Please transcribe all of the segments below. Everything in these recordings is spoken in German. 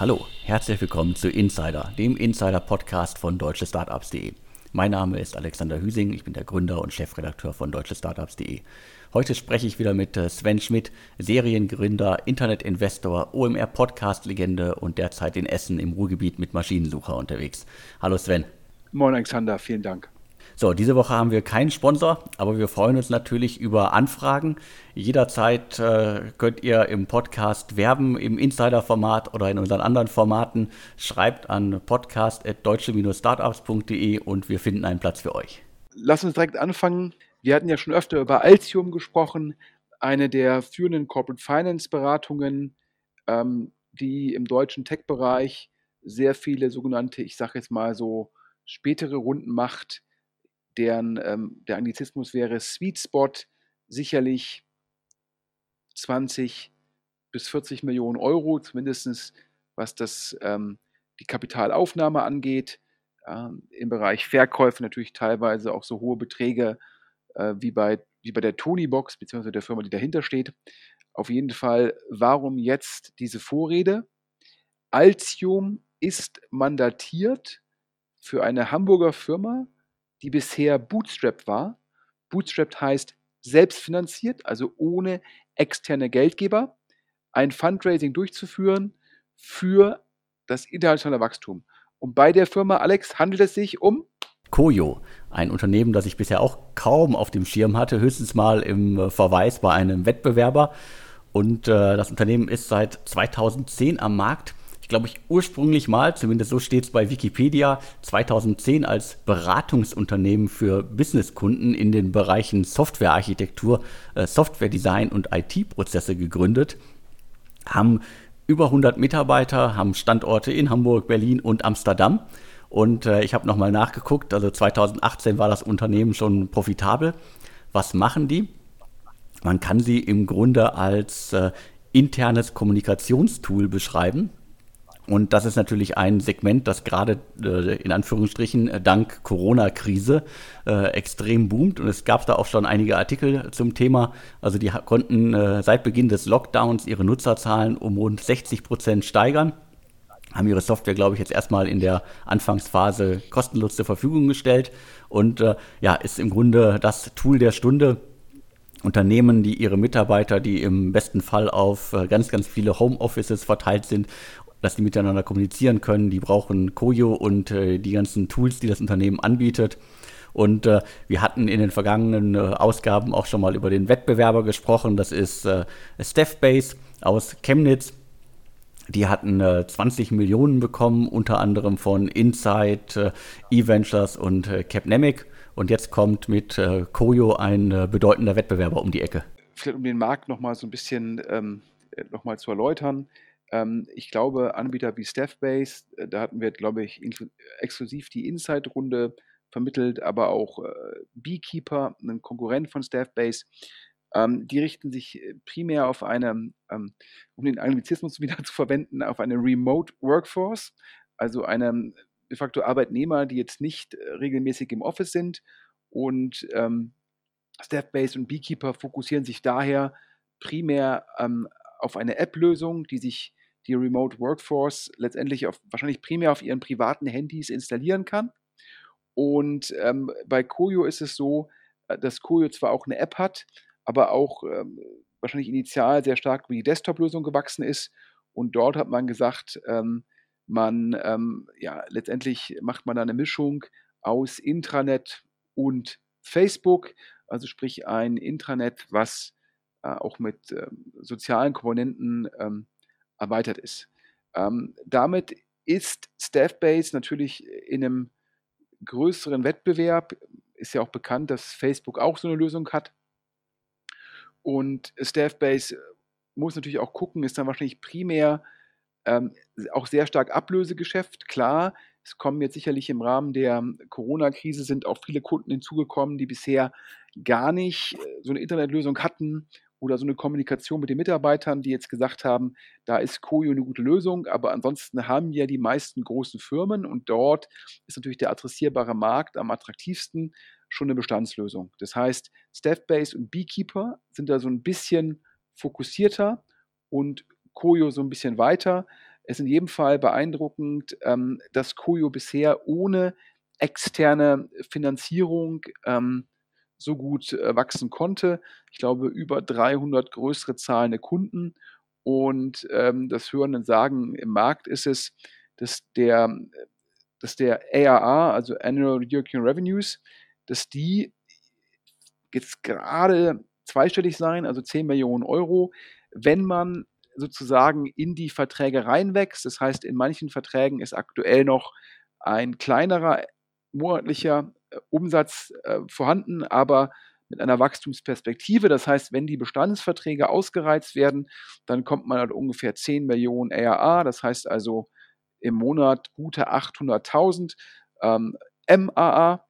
Hallo, herzlich willkommen zu Insider, dem Insider-Podcast von deutschestartups.de. Mein Name ist Alexander Hüsing, ich bin der Gründer und Chefredakteur von deutschestartups.de. Heute spreche ich wieder mit äh, Sven Schmidt, Seriengründer, Internetinvestor, OMR-Podcast-Legende und derzeit in Essen im Ruhrgebiet mit Maschinensucher unterwegs. Hallo Sven. Moin Alexander, vielen Dank. So, diese Woche haben wir keinen Sponsor, aber wir freuen uns natürlich über Anfragen. Jederzeit äh, könnt ihr im Podcast werben, im Insider-Format oder in unseren anderen Formaten. Schreibt an podcast.deutsche-startups.de und wir finden einen Platz für euch. Lass uns direkt anfangen. Wir hatten ja schon öfter über Altium gesprochen, eine der führenden Corporate Finance Beratungen, ähm, die im deutschen Tech-Bereich sehr viele sogenannte, ich sage jetzt mal so, spätere Runden macht deren ähm, der Anglizismus wäre Sweet Spot, sicherlich 20 bis 40 Millionen Euro, zumindest was das, ähm, die Kapitalaufnahme angeht. Ähm, Im Bereich Verkäufe natürlich teilweise auch so hohe Beträge äh, wie, bei, wie bei der Tonybox, beziehungsweise der Firma, die dahinter steht. Auf jeden Fall, warum jetzt diese Vorrede? Altium ist mandatiert für eine Hamburger Firma, die bisher bootstrapped war. Bootstrapped heißt selbstfinanziert, also ohne externe Geldgeber, ein Fundraising durchzuführen für das internationale Wachstum. Und bei der Firma Alex handelt es sich um Koyo, ein Unternehmen, das ich bisher auch kaum auf dem Schirm hatte, höchstens mal im äh, Verweis bei einem Wettbewerber. Und äh, das Unternehmen ist seit 2010 am Markt glaube ich, ursprünglich mal, zumindest so steht es bei Wikipedia, 2010 als Beratungsunternehmen für Businesskunden in den Bereichen Softwarearchitektur, äh, Softwaredesign und IT-Prozesse gegründet, haben über 100 Mitarbeiter, haben Standorte in Hamburg, Berlin und Amsterdam. Und äh, ich habe nochmal nachgeguckt, also 2018 war das Unternehmen schon profitabel. Was machen die? Man kann sie im Grunde als äh, internes Kommunikationstool beschreiben. Und das ist natürlich ein Segment, das gerade äh, in Anführungsstrichen äh, dank Corona-Krise äh, extrem boomt. Und es gab da auch schon einige Artikel zum Thema. Also die konnten äh, seit Beginn des Lockdowns ihre Nutzerzahlen um rund 60 Prozent steigern. Haben ihre Software, glaube ich, jetzt erstmal in der Anfangsphase kostenlos zur Verfügung gestellt. Und äh, ja, ist im Grunde das Tool der Stunde. Unternehmen, die ihre Mitarbeiter, die im besten Fall auf ganz, ganz viele Homeoffices verteilt sind dass die miteinander kommunizieren können. Die brauchen Koyo und äh, die ganzen Tools, die das Unternehmen anbietet. Und äh, wir hatten in den vergangenen äh, Ausgaben auch schon mal über den Wettbewerber gesprochen. Das ist äh, Staffbase aus Chemnitz. Die hatten 20 äh, Millionen bekommen, unter anderem von Insight, äh, eVentures und äh, Capnemic. Und jetzt kommt mit äh, Koyo ein bedeutender Wettbewerber um die Ecke. Vielleicht um den Markt nochmal so ein bisschen ähm, noch zu erläutern. Ähm, ich glaube, Anbieter wie Staffbase, äh, da hatten wir, glaube ich, exklusiv die Inside-Runde vermittelt, aber auch äh, Beekeeper, ein Konkurrent von Staffbase, ähm, die richten sich äh, primär auf eine, ähm, um den Anglizismus wieder zu verwenden, auf eine Remote Workforce, also eine de facto Arbeitnehmer, die jetzt nicht regelmäßig im Office sind. Und ähm, Staffbase und Beekeeper fokussieren sich daher primär ähm, auf eine App-Lösung, die sich die Remote Workforce letztendlich auf, wahrscheinlich primär auf ihren privaten Handys installieren kann. Und ähm, bei Koyo ist es so, äh, dass Koyo zwar auch eine App hat, aber auch ähm, wahrscheinlich initial sehr stark über die Desktop-Lösung gewachsen ist. Und dort hat man gesagt, ähm, man, ähm, ja, letztendlich macht man da eine Mischung aus Intranet und Facebook, also sprich ein Intranet, was äh, auch mit ähm, sozialen Komponenten ähm, erweitert ist. Ähm, damit ist Staffbase natürlich in einem größeren Wettbewerb. Ist ja auch bekannt, dass Facebook auch so eine Lösung hat. Und Staffbase muss natürlich auch gucken, ist dann wahrscheinlich primär ähm, auch sehr stark Ablösegeschäft. Klar, es kommen jetzt sicherlich im Rahmen der Corona-Krise sind auch viele Kunden hinzugekommen, die bisher gar nicht so eine Internetlösung hatten oder so eine Kommunikation mit den Mitarbeitern, die jetzt gesagt haben, da ist Koyo eine gute Lösung, aber ansonsten haben ja die meisten großen Firmen und dort ist natürlich der adressierbare Markt am attraktivsten schon eine Bestandslösung. Das heißt, Staffbase und Beekeeper sind da so ein bisschen fokussierter und Koyo so ein bisschen weiter. es ist in jedem Fall beeindruckend, ähm, dass Koyo bisher ohne externe Finanzierung ähm, so gut äh, wachsen konnte. Ich glaube, über 300 größere zahlende Kunden. Und ähm, das Hörenden Sagen im Markt ist es, dass der, dass der ARR, also Annual Recurring Revenues, dass die jetzt gerade zweistellig sein, also 10 Millionen Euro, wenn man sozusagen in die Verträge reinwächst. Das heißt, in manchen Verträgen ist aktuell noch ein kleinerer monatlicher Umsatz äh, vorhanden, aber mit einer Wachstumsperspektive. Das heißt, wenn die Bestandsverträge ausgereizt werden, dann kommt man halt ungefähr 10 Millionen ARA. Das heißt also im Monat gute 800.000 ähm, MAA.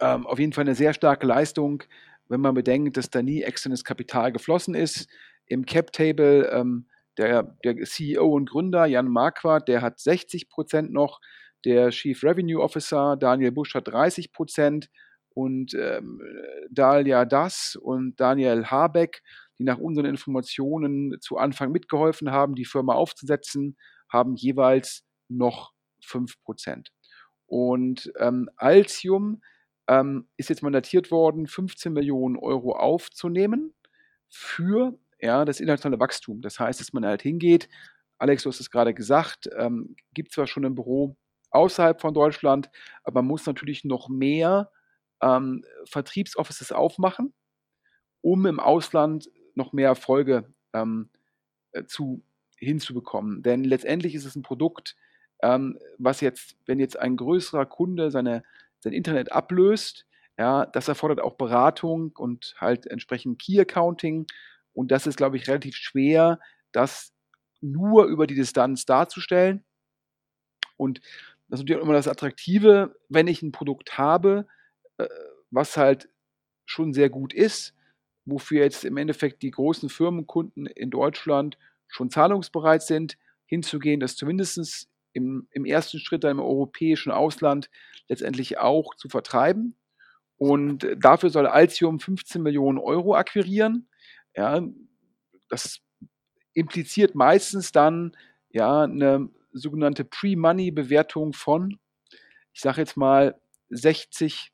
Ähm, auf jeden Fall eine sehr starke Leistung, wenn man bedenkt, dass da nie externes Kapital geflossen ist. Im Cap-Table ähm, der, der CEO und Gründer Jan Marquardt, der hat 60 Prozent noch. Der Chief Revenue Officer Daniel Busch hat 30 Prozent und ähm, Dalia Das und Daniel Habeck, die nach unseren Informationen zu Anfang mitgeholfen haben, die Firma aufzusetzen, haben jeweils noch 5 Prozent. Und ähm, Altium ähm, ist jetzt mandatiert worden, 15 Millionen Euro aufzunehmen für ja, das internationale Wachstum. Das heißt, dass man halt hingeht, Alex, du hast es gerade gesagt, ähm, gibt zwar schon ein Büro außerhalb von Deutschland, aber man muss natürlich noch mehr ähm, Vertriebsoffices aufmachen, um im Ausland noch mehr Erfolge ähm, äh, zu, hinzubekommen. Denn letztendlich ist es ein Produkt, ähm, was jetzt, wenn jetzt ein größerer Kunde seine, sein Internet ablöst, ja, das erfordert auch Beratung und halt entsprechend Key Accounting. Und das ist, glaube ich, relativ schwer, das nur über die Distanz darzustellen. Und das ist natürlich auch immer das Attraktive, wenn ich ein Produkt habe, äh, was halt schon sehr gut ist, wofür jetzt im Endeffekt die großen Firmenkunden in Deutschland schon zahlungsbereit sind, hinzugehen, das zumindest im, im ersten Schritt dann im europäischen Ausland letztendlich auch zu vertreiben. Und dafür soll Altium 15 Millionen Euro akquirieren. Ja, das impliziert meistens dann ja eine sogenannte Pre-Money-Bewertung von, ich sage jetzt mal, 60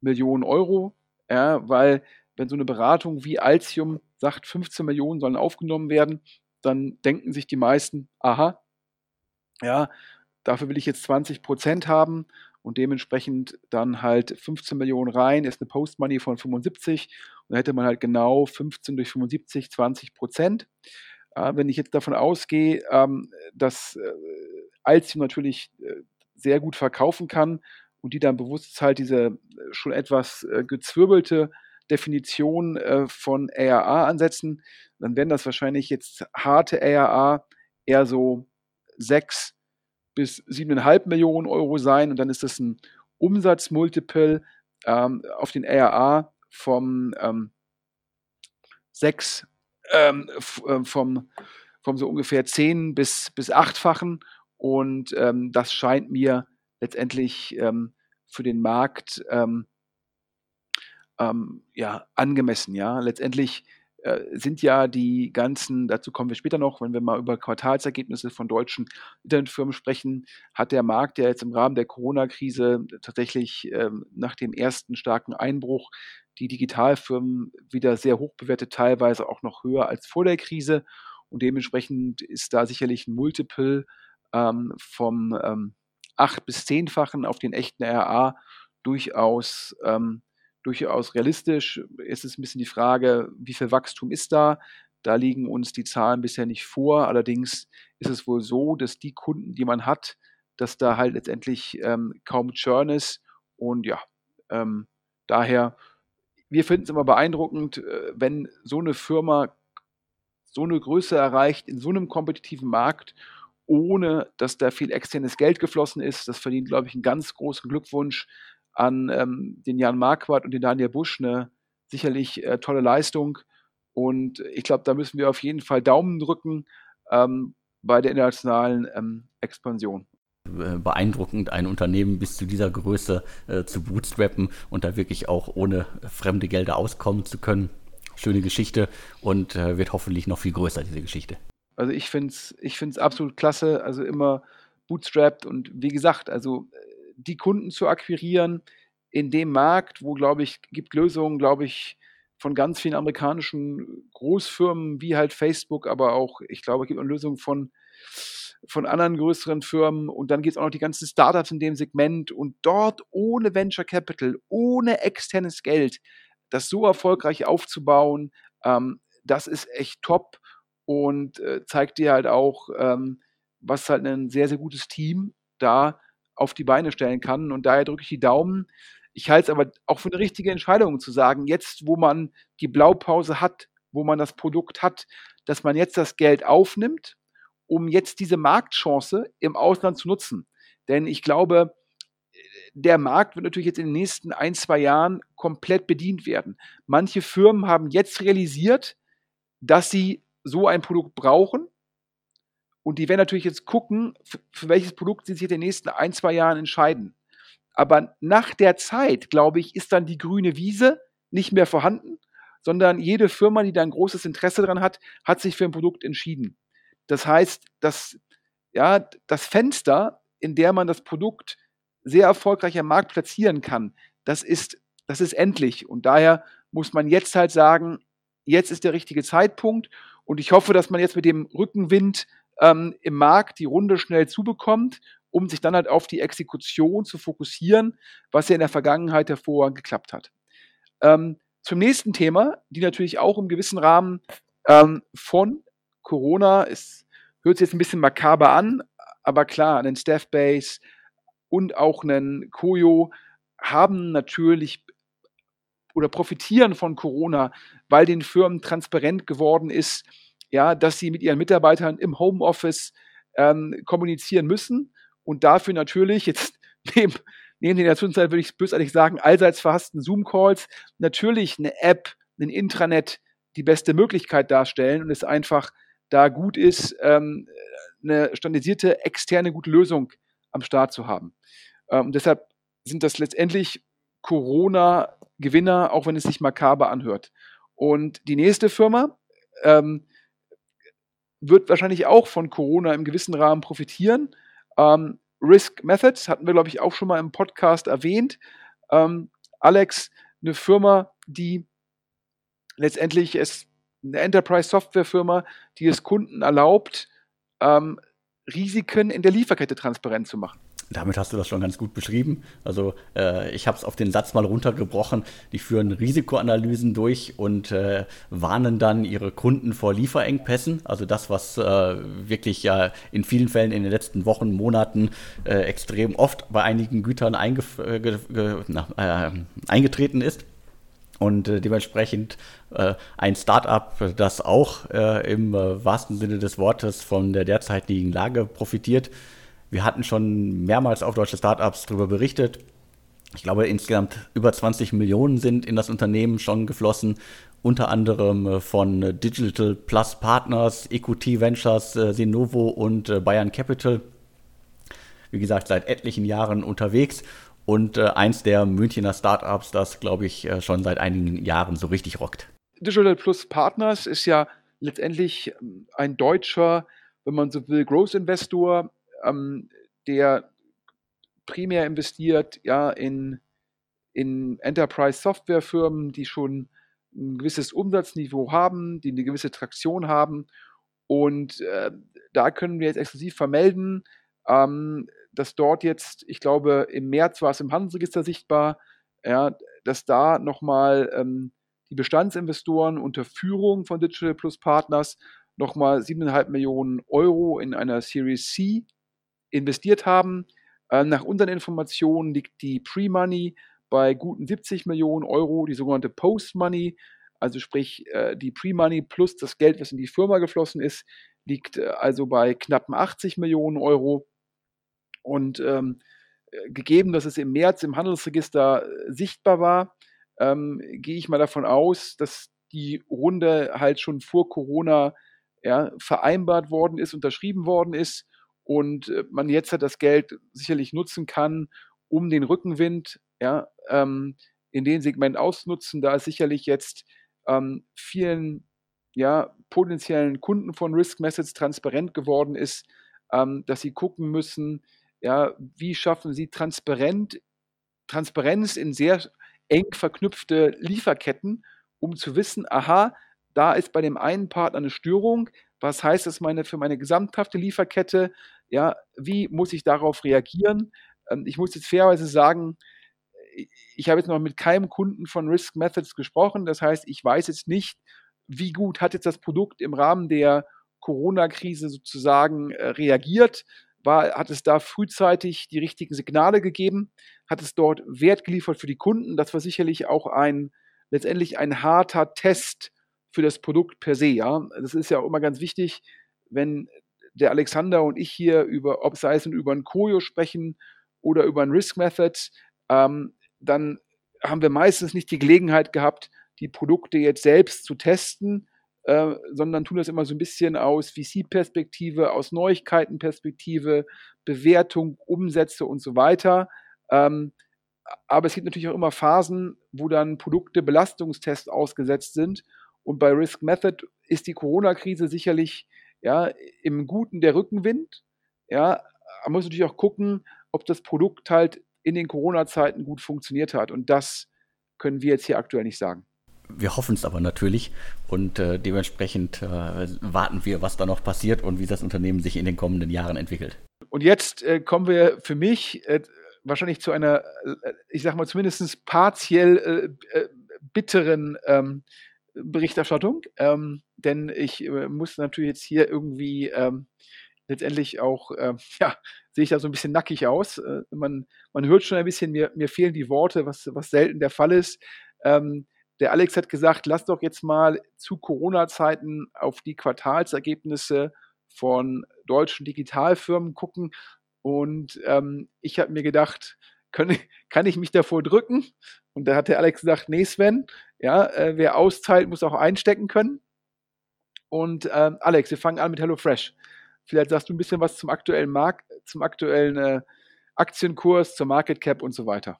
Millionen Euro, ja, weil wenn so eine Beratung wie Altium sagt, 15 Millionen sollen aufgenommen werden, dann denken sich die meisten, aha, ja, dafür will ich jetzt 20 Prozent haben und dementsprechend dann halt 15 Millionen rein, ist eine Post-Money von 75 und dann hätte man halt genau 15 durch 75, 20 Prozent. Wenn ich jetzt davon ausgehe, ähm, dass äh, Altium natürlich äh, sehr gut verkaufen kann und die dann bewusst halt diese äh, schon etwas äh, gezwirbelte Definition von ARA ansetzen, dann werden das wahrscheinlich jetzt harte ARA eher so 6 bis 7,5 Millionen Euro sein und dann ist das ein Umsatzmultiple ähm, auf den ARA vom ähm, 6 ähm, äh, vom, vom so ungefähr 10 bis, bis 8-fachen. Und ähm, das scheint mir letztendlich ähm, für den Markt ähm, ähm, ja, angemessen. Ja? Letztendlich äh, sind ja die ganzen, dazu kommen wir später noch, wenn wir mal über Quartalsergebnisse von deutschen Internetfirmen sprechen, hat der Markt ja jetzt im Rahmen der Corona-Krise tatsächlich ähm, nach dem ersten starken Einbruch die Digitalfirmen wieder sehr hoch bewertet, teilweise auch noch höher als vor der Krise. Und dementsprechend ist da sicherlich ein Multiple ähm, vom ähm, 8- bis 10-fachen auf den echten RA durchaus, ähm, durchaus realistisch. Es ist ein bisschen die Frage, wie viel Wachstum ist da? Da liegen uns die Zahlen bisher nicht vor. Allerdings ist es wohl so, dass die Kunden, die man hat, dass da halt letztendlich ähm, kaum Churn ist. Und ja, ähm, daher wir finden es immer beeindruckend, äh, wenn so eine Firma so eine Größe erreicht in so einem kompetitiven Markt, ohne dass da viel externes Geld geflossen ist. Das verdient, glaube ich, einen ganz großen Glückwunsch an ähm, den Jan Marquardt und den Daniel Busch. Eine sicherlich äh, tolle Leistung. Und ich glaube, da müssen wir auf jeden Fall Daumen drücken ähm, bei der internationalen ähm, Expansion. Äh, beeindruckend, ein Unternehmen bis zu dieser Größe äh, zu bootstrappen und da wirklich auch ohne fremde Gelder auskommen zu können. Schöne Geschichte und äh, wird hoffentlich noch viel größer, diese Geschichte. Also ich finde es ich find's absolut klasse, also immer bootstrapped und wie gesagt, also äh, die Kunden zu akquirieren in dem Markt, wo, glaube ich, gibt Lösungen, glaube ich, von ganz vielen amerikanischen Großfirmen wie halt Facebook, aber auch, ich glaube, es gibt eine Lösung von, von anderen größeren Firmen und dann gibt es auch noch die ganzen Startups in dem Segment und dort ohne Venture Capital, ohne externes Geld, das so erfolgreich aufzubauen, ähm, das ist echt top und äh, zeigt dir halt auch, ähm, was halt ein sehr, sehr gutes Team da auf die Beine stellen kann. Und daher drücke ich die Daumen. Ich halte es aber auch für eine richtige Entscheidung zu sagen, jetzt, wo man die Blaupause hat, wo man das Produkt hat, dass man jetzt das Geld aufnimmt, um jetzt diese Marktchance im Ausland zu nutzen. Denn ich glaube, der Markt wird natürlich jetzt in den nächsten ein, zwei Jahren komplett bedient werden. Manche Firmen haben jetzt realisiert, dass sie so ein Produkt brauchen. Und die werden natürlich jetzt gucken, für welches Produkt sie sich in den nächsten ein, zwei Jahren entscheiden. Aber nach der Zeit, glaube ich, ist dann die grüne Wiese nicht mehr vorhanden, sondern jede Firma, die da ein großes Interesse daran hat, hat sich für ein Produkt entschieden. Das heißt, dass ja, das Fenster, in der man das Produkt sehr erfolgreich am Markt platzieren kann, das ist, das ist endlich. Und daher muss man jetzt halt sagen, jetzt ist der richtige Zeitpunkt. Und ich hoffe, dass man jetzt mit dem Rückenwind ähm, im Markt die Runde schnell zubekommt, um sich dann halt auf die Exekution zu fokussieren, was ja in der Vergangenheit hervorragend geklappt hat. Ähm, zum nächsten Thema, die natürlich auch im gewissen Rahmen ähm, von Corona, es hört sich jetzt ein bisschen makaber an, aber klar, einen Staffbase und auch einen Koyo haben natürlich oder profitieren von Corona, weil den Firmen transparent geworden ist, ja, dass sie mit ihren Mitarbeitern im Homeoffice ähm, kommunizieren müssen und dafür natürlich jetzt neben, neben den in der Zwischenzeit würde ich bösartig sagen, allseits verhassten Zoom-Calls natürlich eine App, ein Intranet die beste Möglichkeit darstellen und es einfach da gut ist, ähm, eine standardisierte externe gute Lösung am Start zu haben. Ähm, deshalb sind das letztendlich Corona-Gewinner, auch wenn es sich makaber anhört. Und die nächste Firma ähm, wird wahrscheinlich auch von Corona im gewissen Rahmen profitieren. Ähm, Risk Methods hatten wir, glaube ich, auch schon mal im Podcast erwähnt. Ähm, Alex, eine Firma, die letztendlich ist eine Enterprise-Software-Firma, die es Kunden erlaubt, ähm, Risiken in der Lieferkette transparent zu machen. Damit hast du das schon ganz gut beschrieben. Also äh, ich habe es auf den Satz mal runtergebrochen. Die führen Risikoanalysen durch und äh, warnen dann ihre Kunden vor Lieferengpässen. Also das, was äh, wirklich ja in vielen Fällen in den letzten Wochen, Monaten äh, extrem oft bei einigen Gütern äh, na, äh, eingetreten ist und äh, dementsprechend äh, ein Startup, das auch äh, im wahrsten Sinne des Wortes von der derzeitigen Lage profitiert. Wir hatten schon mehrmals auf deutsche Startups darüber berichtet. Ich glaube, insgesamt über 20 Millionen sind in das Unternehmen schon geflossen, unter anderem äh, von Digital Plus Partners, EQT Ventures, äh, Senovo und äh, Bayern Capital. Wie gesagt, seit etlichen Jahren unterwegs und eins der Münchner Startups, das, glaube ich, schon seit einigen Jahren so richtig rockt. Digital Plus Partners ist ja letztendlich ähm, ein deutscher, wenn man so will, Growth Investor, ähm, der primär investiert ja in, in Enterprise-Software-Firmen, die schon ein gewisses Umsatzniveau haben, die eine gewisse Traktion haben. Und äh, da können wir jetzt exklusiv vermelden, ähm, dass dort jetzt, ich glaube, im März war es im Handelsregister sichtbar, ja, dass da nochmal ähm, die Bestandsinvestoren unter Führung von Digital Plus Partners nochmal 7,5 Millionen Euro in einer Series C investiert haben. Äh, nach unseren Informationen liegt die Pre-Money bei guten 70 Millionen Euro, die sogenannte Post-Money, also sprich äh, die Pre-Money plus das Geld, was in die Firma geflossen ist, liegt äh, also bei knappen 80 Millionen Euro. Und ähm, gegeben, dass es im März im Handelsregister sichtbar war, ähm, gehe ich mal davon aus, dass die Runde halt schon vor Corona ja, vereinbart worden ist, unterschrieben worden ist und äh, man jetzt halt das Geld sicherlich nutzen kann, um den Rückenwind ja, ähm, in dem Segment auszunutzen. Da ist sicherlich jetzt ähm, vielen ja, potenziellen Kunden von Risk Methods transparent geworden ist, ähm, dass sie gucken müssen, ja, wie schaffen sie transparent, Transparenz in sehr eng verknüpfte Lieferketten, um zu wissen, aha, da ist bei dem einen Partner eine Störung, was heißt das meine, für meine gesamthafte Lieferkette, ja, wie muss ich darauf reagieren? Ähm, ich muss jetzt fairerweise sagen, ich habe jetzt noch mit keinem Kunden von Risk Methods gesprochen. Das heißt, ich weiß jetzt nicht, wie gut hat jetzt das Produkt im Rahmen der Corona-Krise sozusagen äh, reagiert. War, hat es da frühzeitig die richtigen Signale gegeben? Hat es dort Wert geliefert für die Kunden? Das war sicherlich auch ein letztendlich ein harter Test für das Produkt per se. Ja, das ist ja auch immer ganz wichtig, wenn der Alexander und ich hier über, ob sei es über ein Koyo sprechen oder über ein Risk Method, ähm, dann haben wir meistens nicht die Gelegenheit gehabt, die Produkte jetzt selbst zu testen, äh, sondern tun das immer so ein bisschen aus VC-Perspektive, aus Neuigkeiten-Perspektive, Bewertung, Umsätze und so weiter. Ähm, aber es gibt natürlich auch immer Phasen, wo dann Produkte Belastungstests ausgesetzt sind. Und bei Risk Method ist die Corona-Krise sicherlich ja, im Guten der Rückenwind. Ja, man muss natürlich auch gucken, ob das Produkt halt in den Corona-Zeiten gut funktioniert hat. Und das können wir jetzt hier aktuell nicht sagen. Wir hoffen es aber natürlich und äh, dementsprechend äh, warten wir, was da noch passiert und wie das Unternehmen sich in den kommenden Jahren entwickelt. Und jetzt äh, kommen wir für mich äh, wahrscheinlich zu einer, äh, ich sag mal zumindest partiell äh, bitteren ähm, Berichterstattung, ähm, denn ich muss natürlich jetzt hier irgendwie ähm, letztendlich auch, ja, sehe ich da so ein bisschen nackig aus. man, man hört schon ein bisschen, mir, mir fehlen die Worte, was, was selten der Fall ist. Ähm, der Alex hat gesagt, lass doch jetzt mal zu Corona-Zeiten auf die Quartalsergebnisse von deutschen Digitalfirmen gucken. Und ähm, ich habe mir gedacht, können, kann ich mich davor drücken? Und da hat der Alex gesagt, nee, Sven, ja, äh, wer austeilt, muss auch einstecken können. Und ähm, Alex, wir fangen an mit HelloFresh. Vielleicht sagst du ein bisschen was zum aktuellen Markt, zum aktuellen äh, Aktienkurs, zur Market Cap und so weiter.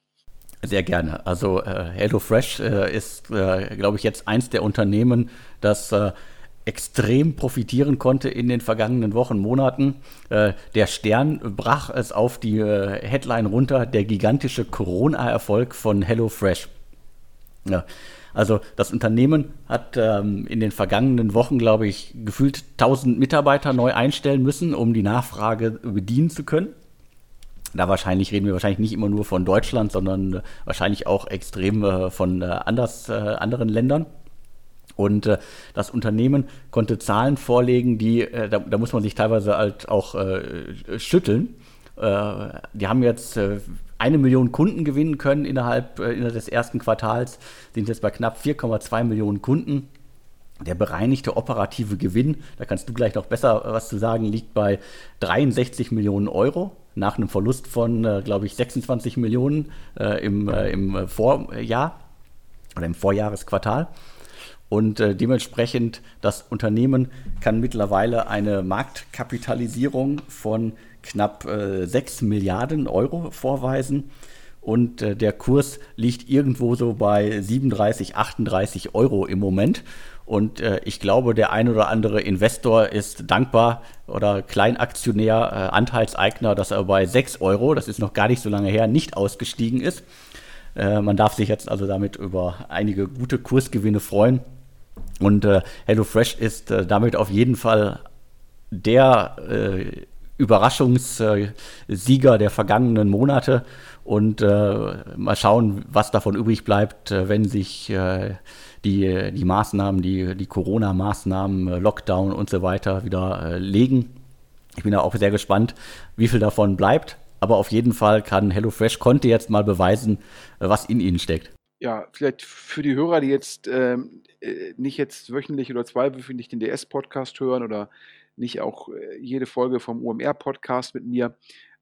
Sehr gerne. Also äh, HelloFresh äh, ist, äh, glaube ich, jetzt eins der Unternehmen, das äh, extrem profitieren konnte in den vergangenen Wochen, Monaten. Äh, der Stern brach es auf die äh, Headline runter, der gigantische Corona-Erfolg von HelloFresh. Ja. Also das Unternehmen hat ähm, in den vergangenen Wochen, glaube ich, gefühlt 1000 Mitarbeiter neu einstellen müssen, um die Nachfrage bedienen zu können. Da wahrscheinlich reden wir wahrscheinlich nicht immer nur von Deutschland, sondern äh, wahrscheinlich auch extrem äh, von äh, anders, äh, anderen Ländern. Und äh, das Unternehmen konnte Zahlen vorlegen, die, äh, da, da, muss man sich teilweise halt auch schütteln. die haben jetzt eine Million Kunden gewinnen können innerhalb, innerhalb des ersten Quartals, sind jetzt bei knapp 4,2 Millionen Kunden. Der bereinigte operative Gewinn, da kannst du gleich noch besser was zu sagen, liegt bei 63 Millionen Euro nach einem Verlust von, äh, glaube ich, 26 Millionen äh, im, äh, im Vorjahr oder im Vorjahresquartal. Und äh, dementsprechend, das Unternehmen kann mittlerweile eine Marktkapitalisierung von knapp äh, 6 Milliarden Euro vorweisen. Und äh, der Kurs liegt irgendwo so bei 37, 38 Euro im Moment. Und äh, ich glaube, der ein oder andere Investor ist dankbar oder Kleinaktionär, äh, Anteilseigner, dass er bei 6 Euro, das ist noch gar nicht so lange her, nicht ausgestiegen ist. Äh, man darf sich jetzt also damit über einige gute Kursgewinne freuen. Und äh, HelloFresh ist äh, damit auf jeden Fall der äh, Überraschungssieger der vergangenen Monate. Und mal schauen, was davon übrig bleibt, wenn sich die, die Maßnahmen, die, die Corona-Maßnahmen, äh, Lockdown und so weiter wieder äh, legen. Ich bin da auch sehr gespannt, wie viel davon bleibt. Aber auf jeden Fall kann HelloFresh konnte jetzt mal beweisen, äh, was in ihnen steckt. Ja, vielleicht für die Hörer, die jetzt ähm, nicht jetzt wöchentlich oder zweiwöchentlich den DS-Podcast hören oder nicht auch äh, jede Folge vom UMR-Podcast mit mir.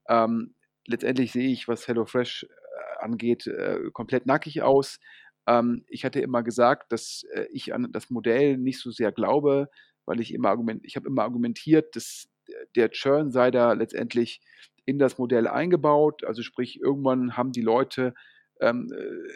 Ähm, letztendlich sehe ich, was HelloFresh äh, angeht, äh, komplett nackig aus. Ähm, ich hatte immer gesagt, dass äh, ich an das Modell nicht so sehr glaube, weil ich immer argument, ich habe immer argumentiert, dass der Churn sei da letztendlich in das Modell eingebaut. Also sprich, irgendwann haben die Leute ähm, äh,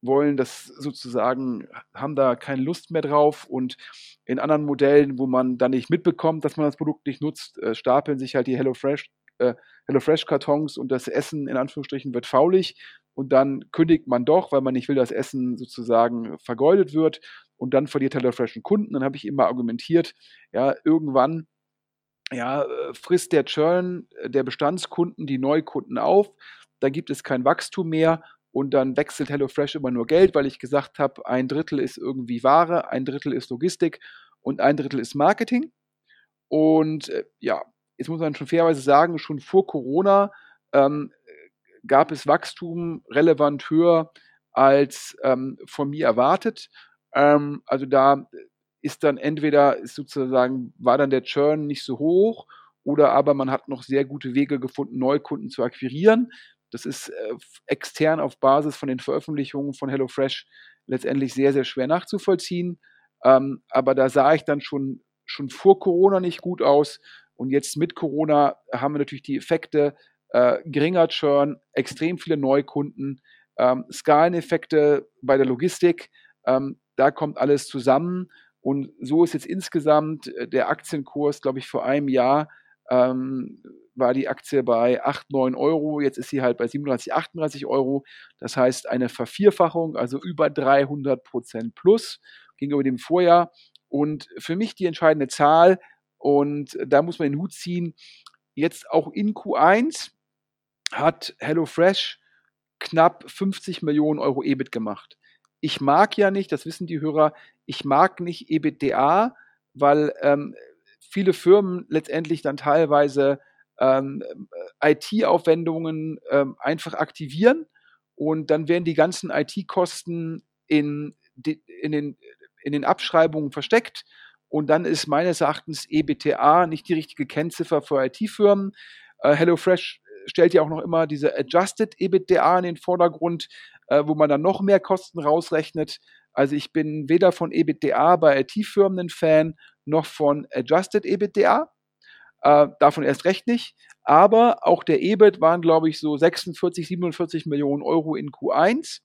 wollen das sozusagen, haben da keine Lust mehr drauf und in anderen Modellen, wo man dann nicht mitbekommt, dass man das Produkt nicht nutzt, äh, stapeln sich halt die HelloFresh, äh, HelloFresh-Kartons und das Essen in Anführungsstrichen wird faulig und dann kündigt man doch, weil man nicht will, dass Essen sozusagen vergeudet wird und dann verliert HelloFresh einen Kunden. Dann habe ich immer argumentiert, ja, irgendwann ja, äh, frisst der Churn der Bestandskunden die Neukunden auf, da gibt es kein Wachstum mehr und dann wechselt HelloFresh immer nur Geld, weil ich gesagt habe, ein Drittel ist irgendwie Ware, ein Drittel ist Logistik und ein Drittel ist Marketing. Und äh, ja, jetzt muss man schon fairerweise sagen, schon vor Corona ähm, gab es Wachstum relevant höher als ähm, von mir erwartet. Ähm, also da ist dann entweder ist sozusagen war dann der Churn nicht so hoch oder aber man hat noch sehr gute Wege gefunden, Neukunden zu akquirieren. Das ist äh, extern auf Basis von den Veröffentlichungen von HelloFresh letztendlich sehr, sehr schwer nachzuvollziehen. Ähm, aber da sah ich dann schon, schon vor Corona nicht gut aus. Und jetzt mit Corona haben wir natürlich die Effekte, äh, geringer Churn, extrem viele Neukunden, ähm, Skaleneffekte bei der Logistik. Ähm, da kommt alles zusammen. Und so ist jetzt insgesamt äh, der Aktienkurs, glaube ich, vor einem Jahr ähm, war die Aktie bei 8, 9 Euro. Jetzt ist sie halt bei 37, 38 Euro. Das heißt eine Vervierfachung, also über 300 Prozent plus gegenüber dem Vorjahr. Und für mich die entscheidende Zahl, und da muss man den Hut ziehen, jetzt auch in Q1 hat HelloFresh knapp 50 Millionen Euro EBIT gemacht. Ich mag ja nicht, das wissen die Hörer, ich mag nicht EBITDA, weil ähm, viele Firmen letztendlich dann teilweise ähm, IT-Aufwendungen ähm, einfach aktivieren und dann werden die ganzen IT-Kosten in, in, den, in den Abschreibungen versteckt und dann ist meines Erachtens EBTA nicht die richtige Kennziffer für IT-Firmen. Äh, HelloFresh stellt ja auch noch immer diese Adjusted EBITDA in den Vordergrund, äh, wo man dann noch mehr Kosten rausrechnet. Also ich bin weder von EBITDA bei IT-Firmen ein Fan, noch von Adjusted EBITDA. Äh, davon erst recht nicht. Aber auch der EBIT waren, glaube ich, so 46, 47 Millionen Euro in Q1.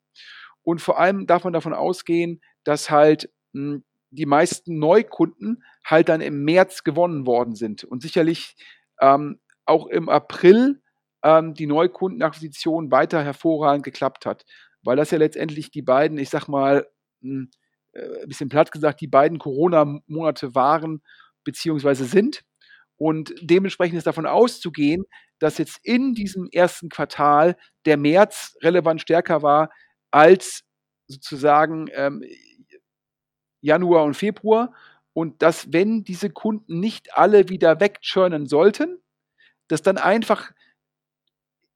Und vor allem darf man davon ausgehen, dass halt mh, hm, die meisten Neukunden halt dann im März gewonnen worden sind. Und sicherlich ähm, auch im April ähm, die Neukundenakquisition weiter hervorragend geklappt hat. Weil das ja letztendlich die beiden, ich sag mal, mh, hm, äh, ein bisschen platt gesagt, die beiden Corona-Monate waren beziehungsweise sind. Und dementsprechend ist davon auszugehen, dass jetzt in diesem ersten Quartal der März relevant stärker war als sozusagen ähm, Januar und Februar. Und dass, wenn diese Kunden nicht alle wieder wegchurnen sollten, dass dann einfach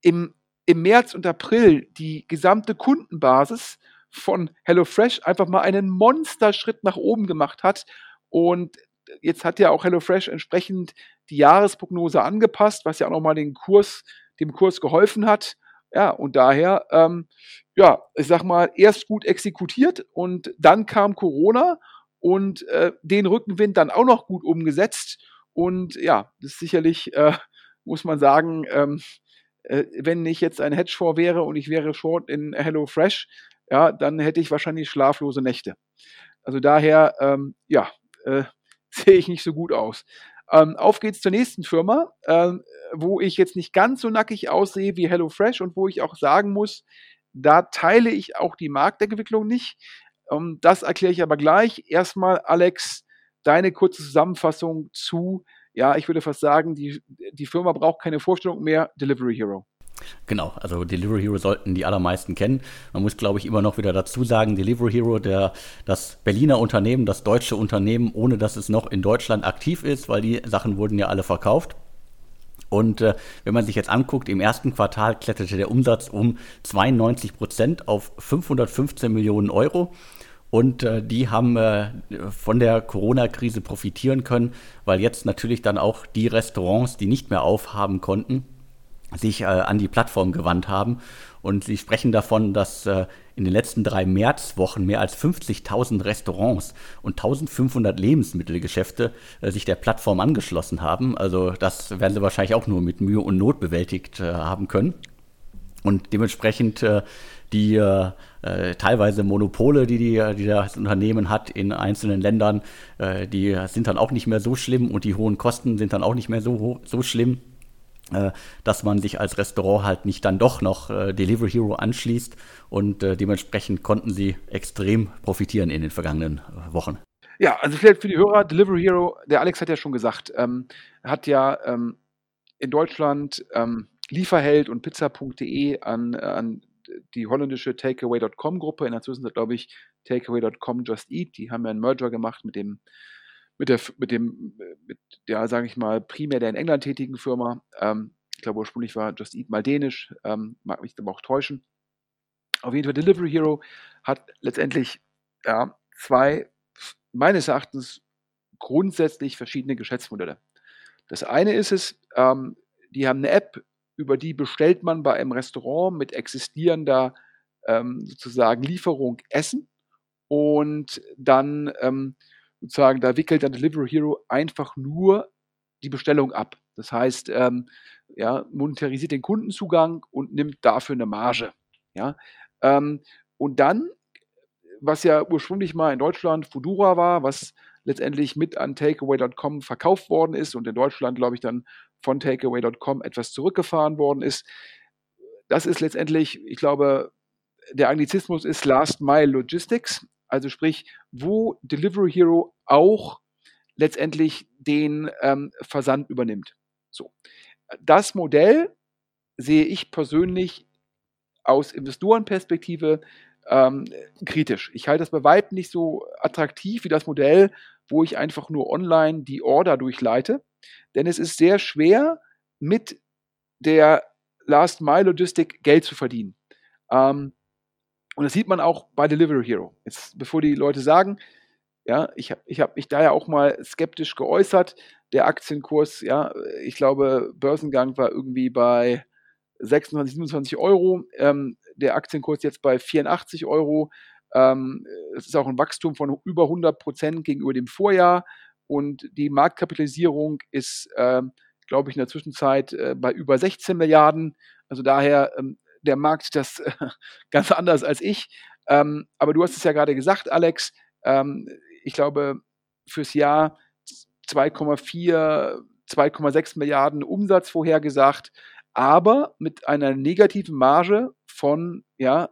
im, im März und April die gesamte Kundenbasis von HelloFresh einfach mal einen Monsterschritt nach oben gemacht hat. Und jetzt hat ja auch HelloFresh entsprechend die Jahresprognose angepasst, was ja auch nochmal den Kurs, dem Kurs geholfen hat. Ja, und daher, ähm, ja, ich sag mal, erst gut exekutiert und dann kam Corona und äh, den Rückenwind dann auch noch gut umgesetzt. Und ja, das ist sicherlich, äh, muss man sagen, ähm, äh, wenn ich jetzt ein Hedgefonds wäre und ich wäre short in HelloFresh, ja, dann hätte ich wahrscheinlich schlaflose Nächte. Also daher, ähm, ja, äh, sehe ich nicht so gut aus. Ähm, auf geht's zur nächsten Firma, ähm, wo ich jetzt nicht ganz so nackig aussehe wie HelloFresh und wo ich auch sagen muss, da teile ich auch die Marktentwicklung nicht. Ähm, das erkläre ich aber gleich. Erstmal, Alex, deine kurze Zusammenfassung zu, ja, ich würde fast sagen, die, die Firma braucht keine Vorstellung mehr, Delivery Hero. Genau, also Delivery Hero sollten die allermeisten kennen. Man muss, glaube ich, immer noch wieder dazu sagen, Delivery Hero, der, das Berliner Unternehmen, das deutsche Unternehmen, ohne dass es noch in Deutschland aktiv ist, weil die Sachen wurden ja alle verkauft. Und äh, wenn man sich jetzt anguckt, im ersten Quartal kletterte der Umsatz um 92 Prozent auf 515 Millionen Euro. Und äh, die haben äh, von der Corona-Krise profitieren können, weil jetzt natürlich dann auch die Restaurants, die nicht mehr aufhaben konnten, sich äh, an die Plattform gewandt haben. Und sie sprechen davon, dass äh, in den letzten drei Märzwochen mehr als 50.000 Restaurants und 1500 Lebensmittelgeschäfte äh, sich der Plattform angeschlossen haben. Also das werden sie wahrscheinlich auch nur mit Mühe und Not bewältigt äh, haben können. Und dementsprechend äh, die äh, äh, teilweise Monopole, die, die, die, das Unternehmen hat in einzelnen Ländern, äh, die sind dann auch nicht mehr so schlimm und die hohen Kosten sind dann auch nicht mehr so, so schlimm, äh, dass man sich als Restaurant halt nicht dann doch noch äh, Delivery Hero anschließt und äh, dementsprechend konnten sie extrem profitieren in den vergangenen Wochen. Ja, also vielleicht für die Hörer, Delivery Hero, der Alex hat ja schon gesagt, ähm, hat ja ähm, in Deutschland ähm, Lieferheld und Pizza.de an, an die holländische Takeaway.com-Gruppe, in der Zwischenzeit glaube ich Takeaway.com Just Eat, die haben ja einen Merger gemacht mit dem, mit der, mit dem, mit der, sage ich mal, primär der in England tätigen Firma. Ähm, ich glaube, ursprünglich war Just Eat mal dänisch, ähm, mag mich aber auch täuschen. Auf jeden Fall, Delivery Hero hat letztendlich ja, zwei, meines Erachtens, grundsätzlich verschiedene Geschäftsmodelle. Das eine ist es, ähm, die haben eine App, über die bestellt man bei einem Restaurant mit existierender ähm, sozusagen Lieferung Essen und dann ähm, sozusagen, da wickelt dann Delivery Hero einfach nur die Bestellung ab. Das heißt, ähm, ja, monetarisiert den Kundenzugang und nimmt dafür eine Marge. Ja? Ähm, und dann, was ja ursprünglich mal in Deutschland Fudura war, was letztendlich mit an Takeaway.com verkauft worden ist und in Deutschland, glaube ich, dann von Takeaway.com etwas zurückgefahren worden ist. Das ist letztendlich, ich glaube, der Anglizismus ist Last Mile Logistics, also sprich, wo Delivery Hero auch letztendlich den ähm, Versand übernimmt. So. Das Modell sehe ich persönlich aus Investorenperspektive ähm, kritisch. Ich halte das bei weitem nicht so attraktiv wie das Modell, wo ich einfach nur online die Order durchleite. Denn es ist sehr schwer, mit der Last Mile Logistik Geld zu verdienen. Ähm, und das sieht man auch bei Delivery Hero. Jetzt, bevor die Leute sagen, ja, ich habe ich hab mich da ja auch mal skeptisch geäußert. Der Aktienkurs, ja, ich glaube, Börsengang war irgendwie bei 26, 27 Euro. Ähm, der Aktienkurs jetzt bei 84 Euro. Ähm, es ist auch ein Wachstum von über 100 Prozent gegenüber dem Vorjahr und die Marktkapitalisierung ist, äh, glaube ich, in der Zwischenzeit äh, bei über 16 Milliarden. Also daher, ähm, der Markt das äh, ganz anders als ich. Ähm, aber du hast es ja gerade gesagt, Alex. Ähm, ich glaube, fürs Jahr 2,4, 2,6 Milliarden Umsatz vorhergesagt, aber mit einer negativen Marge von ja,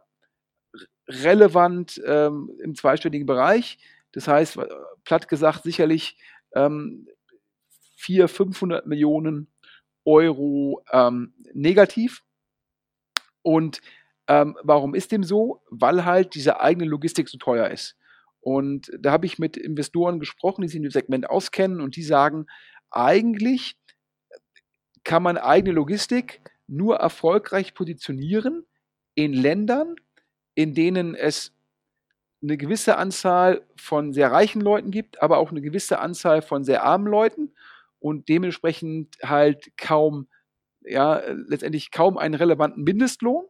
relevant ähm, im zweistelligen Bereich. Das heißt, äh, platt gesagt, sicherlich ähm, 400, 500 Millionen Euro ähm, negativ. Und ähm, warum ist dem so? Weil halt diese eigene Logistik so teuer ist. Und da habe ich mit Investoren gesprochen, die sich in dem Segment auskennen und die sagen, eigentlich kann man eigene Logistik nur erfolgreich positionieren in Ländern, in denen es eine gewisse Anzahl von sehr reichen Leuten gibt, aber auch eine gewisse Anzahl von sehr armen Leuten und dementsprechend halt kaum, ja, letztendlich kaum einen relevanten Mindestlohn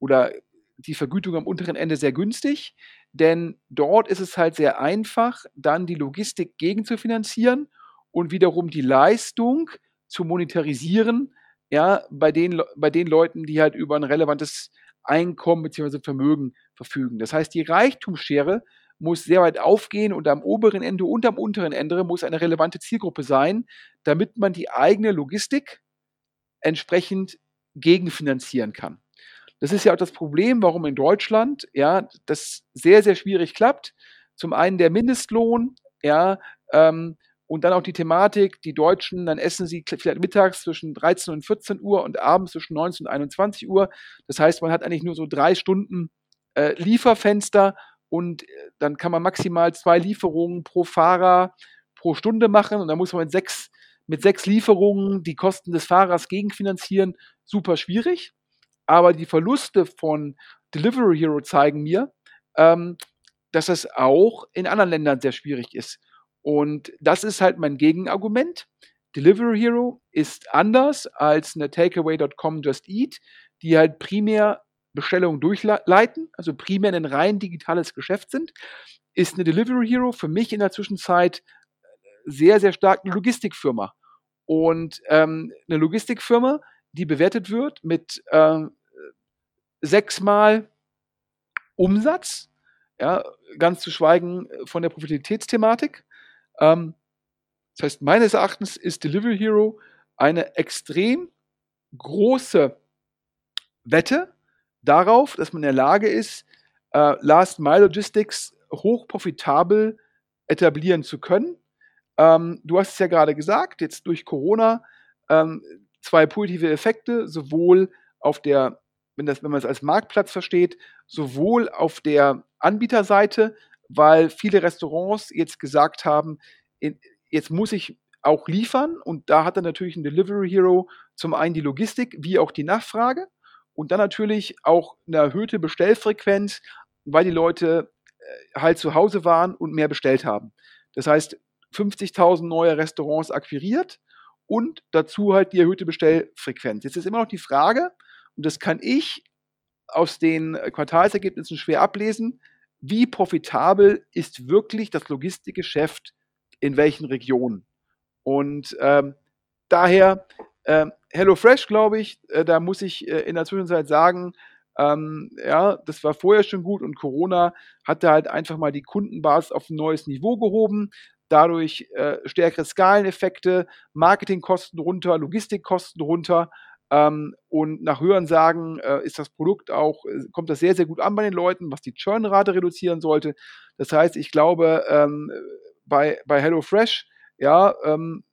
oder die Vergütung am unteren Ende sehr günstig, denn dort ist es halt sehr einfach, dann die Logistik gegenzufinanzieren und wiederum die Leistung zu monetarisieren, ja, bei den, bei den Leuten, die halt über ein relevantes Einkommen bzw. Vermögen verfügen. Das heißt, die Reichtumsschere muss sehr weit aufgehen und am oberen Ende und am unteren Ende muss eine relevante Zielgruppe sein, damit man die eigene Logistik entsprechend gegenfinanzieren kann. Das ist ja auch das Problem, warum in Deutschland ja das sehr, sehr schwierig klappt. Zum einen der Mindestlohn, ja, ähm, und dann auch die Thematik, die Deutschen, dann essen sie vielleicht mittags zwischen 13 und 14 Uhr und abends zwischen 19 und 21 Uhr. Das heißt, man hat eigentlich nur so drei Stunden äh, Lieferfenster und äh, dann kann man maximal zwei Lieferungen pro Fahrer pro Stunde machen und dann muss man mit sechs, mit sechs Lieferungen die Kosten des Fahrers gegenfinanzieren. Super schwierig. Aber die Verluste von Delivery Hero zeigen mir, ähm, dass es auch in anderen Ländern sehr schwierig ist. Und das ist halt mein Gegenargument. Delivery Hero ist anders als eine Takeaway.com Just Eat, die halt primär Bestellungen durchleiten, also primär ein rein digitales Geschäft sind, ist eine Delivery Hero für mich in der Zwischenzeit sehr, sehr stark eine Logistikfirma. Und ähm, eine Logistikfirma, die bewertet wird mit äh, sechsmal Umsatz, ja, ganz zu schweigen von der Profitabilitätsthematik. Ähm, das heißt, meines Erachtens ist Delivery Hero eine extrem große Wette darauf, dass man in der Lage ist, äh, Last Mile Logistics hochprofitabel etablieren zu können. Ähm, du hast es ja gerade gesagt, jetzt durch Corona ähm, zwei positive Effekte, sowohl auf der, wenn, das, wenn man es als Marktplatz versteht, sowohl auf der Anbieterseite, weil viele Restaurants jetzt gesagt haben, jetzt muss ich auch liefern und da hat dann natürlich ein Delivery Hero zum einen die Logistik wie auch die Nachfrage und dann natürlich auch eine erhöhte Bestellfrequenz, weil die Leute äh, halt zu Hause waren und mehr bestellt haben. Das heißt, 50.000 neue Restaurants akquiriert und dazu halt die erhöhte Bestellfrequenz. Jetzt ist immer noch die Frage, und das kann ich aus den Quartalsergebnissen schwer ablesen, wie profitabel ist wirklich das Logistikgeschäft in welchen Regionen. Und ähm, daher äh, HelloFresh, glaube ich, äh, da muss ich äh, in der Zwischenzeit sagen, ähm, ja, das war vorher schon gut und Corona hatte halt einfach mal die Kundenbasis auf ein neues Niveau gehoben dadurch äh, stärkere Skaleneffekte, Marketingkosten runter, Logistikkosten runter. Ähm, und nach Hörensagen äh, ist das Produkt auch, äh, kommt das sehr, sehr gut an bei den Leuten, was die Churnrate reduzieren sollte. Das heißt, ich glaube, ähm, bei, bei HelloFresh, ja, ähm,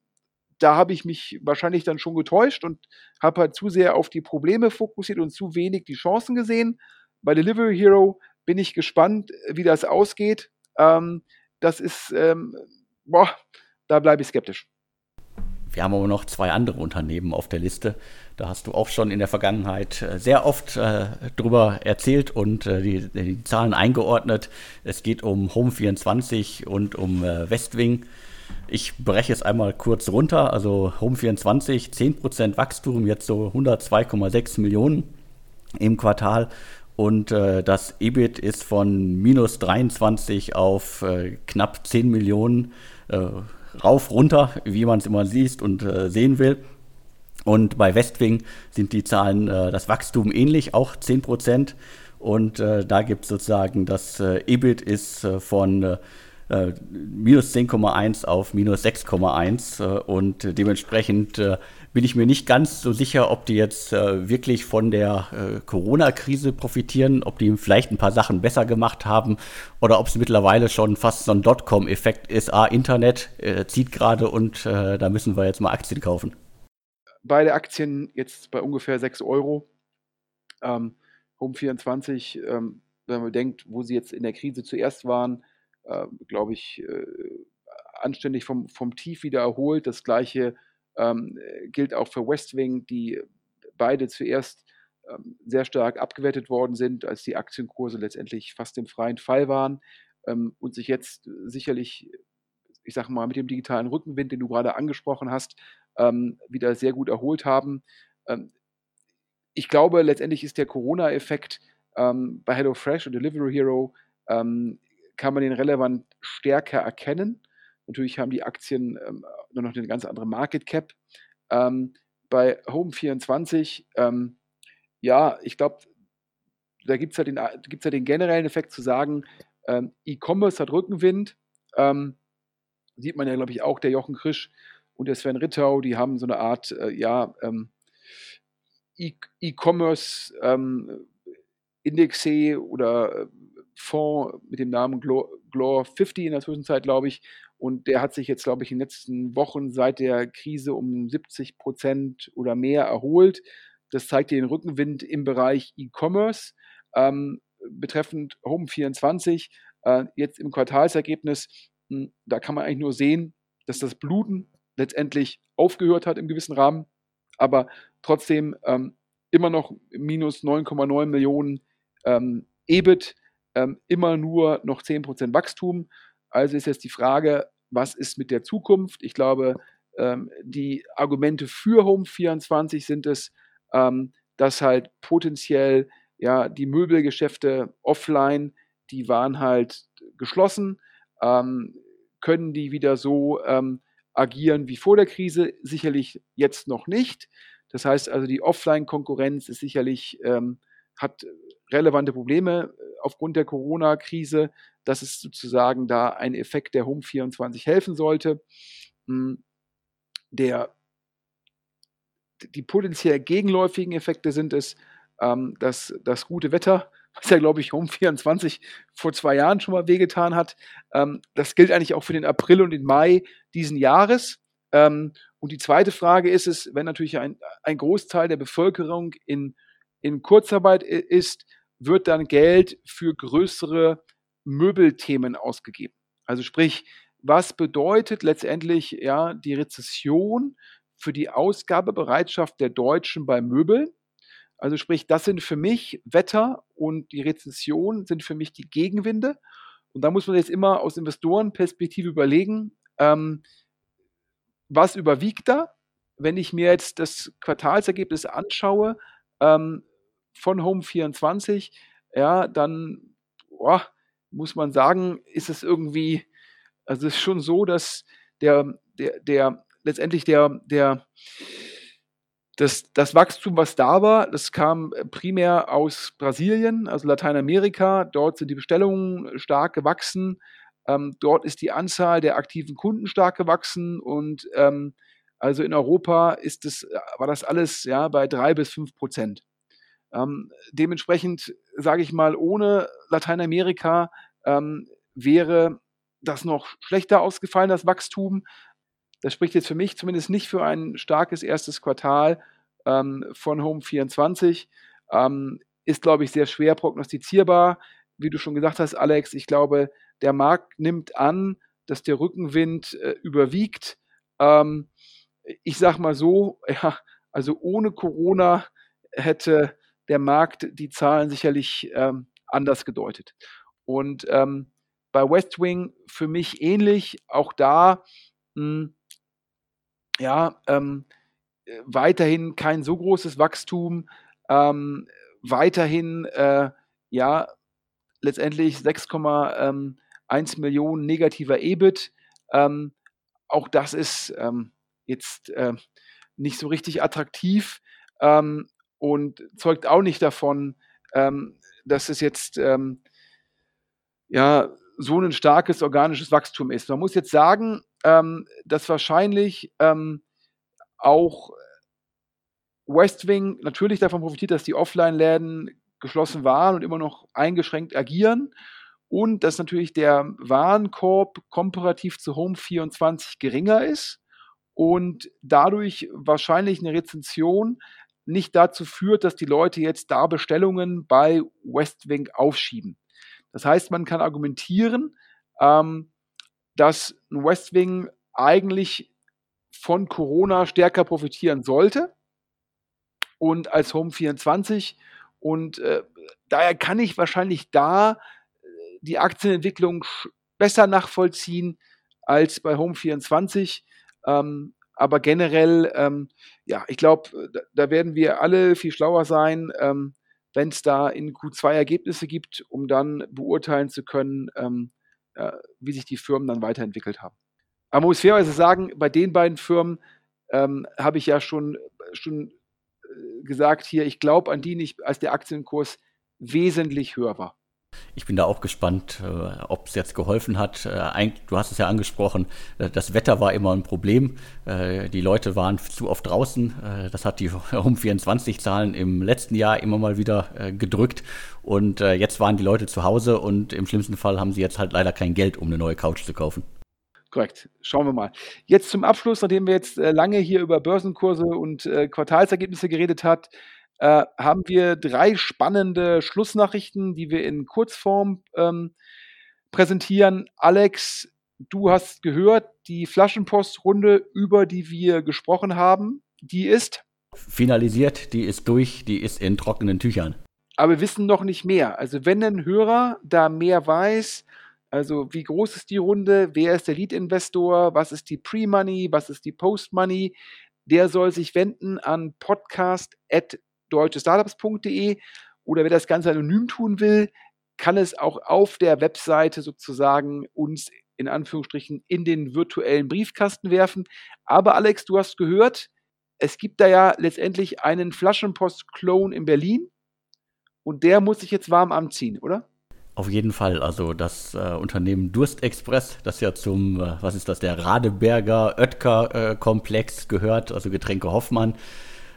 da habe ich mich wahrscheinlich dann schon getäuscht und habe halt zu sehr auf die Probleme fokussiert und zu wenig die Chancen gesehen. Bei Delivery Hero bin ich gespannt, wie das ausgeht. Ähm, das ist ähm, boah, da bleibe ich skeptisch. Wir haben aber noch zwei andere Unternehmen auf der Liste. Da hast du auch schon in der Vergangenheit äh, sehr oft äh, drüber erzählt und äh, die, die, Zahlen eingeordnet. Es geht um Home24 und um äh, Westwing. Ich breche es einmal kurz runter. Also Home24, 10% Wachstum, jetzt so 102,6 Millionen im Quartal. Und äh, das EBIT ist von minus 23 auf äh, knapp 10 Millionen äh, rauf, runter, wie man es immer sieht und äh, sehen will. Und bei Westwing sind die Zahlen, äh, das Wachstum ähnlich, auch 10 Prozent. Und äh, da gibt es sozusagen, das äh, EBIT ist äh, von äh, minus 10,1 auf minus 6,1 und dementsprechend bin ich mir nicht ganz so sicher, ob die jetzt äh, wirklich von der äh, Corona-Krise profitieren, ob die vielleicht ein paar Sachen besser gemacht haben oder ob es mittlerweile schon fast so ein Dotcom-Effekt ist. Ah, Internet äh, zieht gerade und äh, da müssen wir jetzt mal Aktien kaufen. Beide Aktien jetzt bei ungefähr 6 Euro. Ähm, Home24, ähm, wenn man denkt, wo sie jetzt in der Krise zuerst waren, äh, glaube ich, äh, anständig vom, vom Tief wieder erholt. Das gleiche ähm, gilt auch für West Wing, die beide zuerst ähm, sehr stark abgewertet worden sind, als die Aktienkurse letztendlich fast im freien Fall waren ähm, und sich jetzt sicherlich, ich sage mal, mit dem digitalen Rückenwind, den du gerade angesprochen hast, ähm, wieder sehr gut erholt haben. Ähm, ich glaube, letztendlich ist der Corona-Effekt ähm, bei HelloFresh und Delivery Hero kann man den relevant stärker erkennen. Natürlich haben die Aktien ähm, nur noch eine ganz andere Market Cap. Ähm, bei Home24, ähm, ja, ich glaube, da gibt es halt, den, gibt's halt den generellen Effekt zu sagen, ähm, E-Commerce hat Rückenwind. Ähm, sieht man ja, glaube ich, auch der Jochen Krisch und der Sven Rittau, die haben so eine Art, äh, ja, ähm, E-Commerce ähm, Indexe oder äh, Fonds mit dem Namen Glor 50 in der Zwischenzeit, glaube ich, und der hat sich jetzt, glaube ich, in den letzten Wochen seit der Krise um 70 Prozent oder mehr erholt. Das zeigt den Rückenwind im Bereich E-Commerce. Ähm, betreffend Home24, äh, jetzt im Quartalsergebnis, mh, hm, da kann man eigentlich nur sehen, dass das Bluten letztendlich aufgehört hat im gewissen Rahmen, aber trotzdem ähm, immer noch minus 9,9 Millionen ähm, EBIT, ähm, immer nur noch 10% Wachstum. Also ist jetzt die Frage, was ist mit der Zukunft? Ich glaube, ähm, die Argumente für Home 24 sind es, ähm, dass halt potenziell ja die Möbelgeschäfte offline, die waren halt geschlossen, ähm, können die wieder so ähm, agieren wie vor der Krise? Sicherlich jetzt noch nicht. Das heißt also, die Offline-Konkurrenz ist sicherlich ähm, hat relevante Probleme äh, aufgrund der Corona-Krise. Das ist sozusagen da ein Effekt, der Home 24 helfen sollte. Hm, der, die potenziell gegenläufigen Effekte sind es, ähm, dass das gute Wetter, was ja, glaube ich, Home 24 vor zwei Jahren schon mal wehgetan hat, ähm, das gilt eigentlich auch für den April und den Mai diesen Jahres. Ähm, und die zweite Frage ist es, wenn natürlich ein, ein Großteil der Bevölkerung in, in Kurzarbeit ist, wird dann Geld für größere Möbelthemen ausgegeben. Also sprich, was bedeutet letztendlich ja die Rezession für die Ausgabebereitschaft der Deutschen bei Möbeln? Also sprich, das sind für mich Wetter und die Rezession sind für mich die Gegenwinde. Und da muss man jetzt immer aus Investorenperspektive überlegen, ähm, was überwiegt da? Wenn ich mir jetzt das Quartalsergebnis anschaue ähm, von Home24, ja, dann boah, muss man sagen, ist es irgendwie, also es ist schon so, dass der, der, der letztendlich der, der, das, das Wachstum, was da war, das kam primär aus Brasilien, also Lateinamerika. Dort sind die Bestellungen stark gewachsen. Ähm, dort ist die Anzahl der aktiven Kunden stark gewachsen und ähm, also in Europa ist es, war das alles ja, bei drei bis fünf Prozent. Ähm, dementsprechend sage ich mal, ohne Lateinamerika ähm, wäre das noch schlechter ausgefallen, das Wachstum. Das spricht jetzt für mich zumindest nicht für ein starkes erstes Quartal ähm, von Home 24. Ähm, ist, glaube ich, sehr schwer prognostizierbar. Wie du schon gesagt hast, Alex, ich glaube, der Markt nimmt an, dass der Rückenwind äh, überwiegt. Ähm, ich sage mal so, ja, also ohne Corona hätte der Markt die Zahlen sicherlich ähm, anders gedeutet. Und ähm, bei West Wing für mich ähnlich, auch da, mh, hm, ja, ähm, weiterhin kein so großes Wachstum, ähm, weiterhin, äh, ja, letztendlich 6,1 Millionen negativer EBIT. Ähm, auch das ist ähm, jetzt äh, nicht so richtig attraktiv ähm, und zeugt auch nicht davon, ähm, dass es jetzt ähm, ja, so ein starkes organisches Wachstum ist. Man muss jetzt sagen, ähm, dass wahrscheinlich ähm, auch Westwing natürlich davon profitiert, dass die Offline-Läden geschlossen waren und immer noch eingeschränkt agieren und dass natürlich der Warenkorb komparativ zu Home 24 geringer ist und dadurch wahrscheinlich eine Rezension nicht dazu führt, dass die Leute jetzt da Bestellungen bei Westwing aufschieben. Das heißt, man kann argumentieren, ähm, dass ein West Wing eigentlich von Corona stärker profitieren sollte und als Home 24. Und äh, daher kann ich wahrscheinlich da äh, die Aktienentwicklung besser nachvollziehen als bei Home 24. Ähm, aber generell, ähm, ja, ich glaube, da, da, werden wir alle viel schlauer sein. Ähm, wenn es da in Q2 Ergebnisse gibt, um dann beurteilen zu können, ähm, äh, wie sich die Firmen dann weiterentwickelt haben. Aber man muss fairerweise sagen, bei den beiden Firmen ähm, habe ich ja schon, schon äh, gesagt hier, ich glaube an die nicht, als der Aktienkurs wesentlich höher war. Ich bin da auch gespannt, äh, ob es jetzt geholfen hat. Äh, du hast es ja angesprochen, äh, das Wetter war immer ein Problem. Die Leute waren zu oft draußen. Das hat die Home 24 Zahlen im letzten Jahr immer mal wieder gedrückt. Und jetzt waren die Leute zu Hause und im schlimmsten Fall haben sie jetzt halt leider kein Geld, um eine neue Couch zu kaufen. Korrekt. Schauen wir mal. Jetzt zum Abschluss, nachdem wir jetzt lange hier über Börsenkurse und Quartalsergebnisse geredet haben, äh, haben wir drei spannende Schlussnachrichten, die wir in Kurzform ähm, präsentieren. Alex, du hast gehört, die Flaschenpostrunde, über die wir gesprochen haben, die ist finalisiert, die ist durch, die ist in trockenen Tüchern. Aber wir wissen noch nicht mehr. Also wenn ein Hörer da mehr weiß, also wie groß ist die Runde, wer ist der Lead-Investor, was ist die Pre-Money, was ist die Post-Money, der soll sich wenden an podcast@ deutschestartups.de oder wer das Ganze anonym tun will, kann es auch auf der Webseite sozusagen uns in Anführungsstrichen in den virtuellen Briefkasten werfen. Aber Alex, du hast gehört, es gibt da ja letztendlich einen Flaschenpost-Clone in Berlin und der muss sich jetzt warm anziehen, oder? Auf jeden Fall. Also das äh, Unternehmen Durstexpress, das ja zum, äh, was ist das, der Radeberger Oetker-Komplex gehört, also Getränke Hoffmann, äh,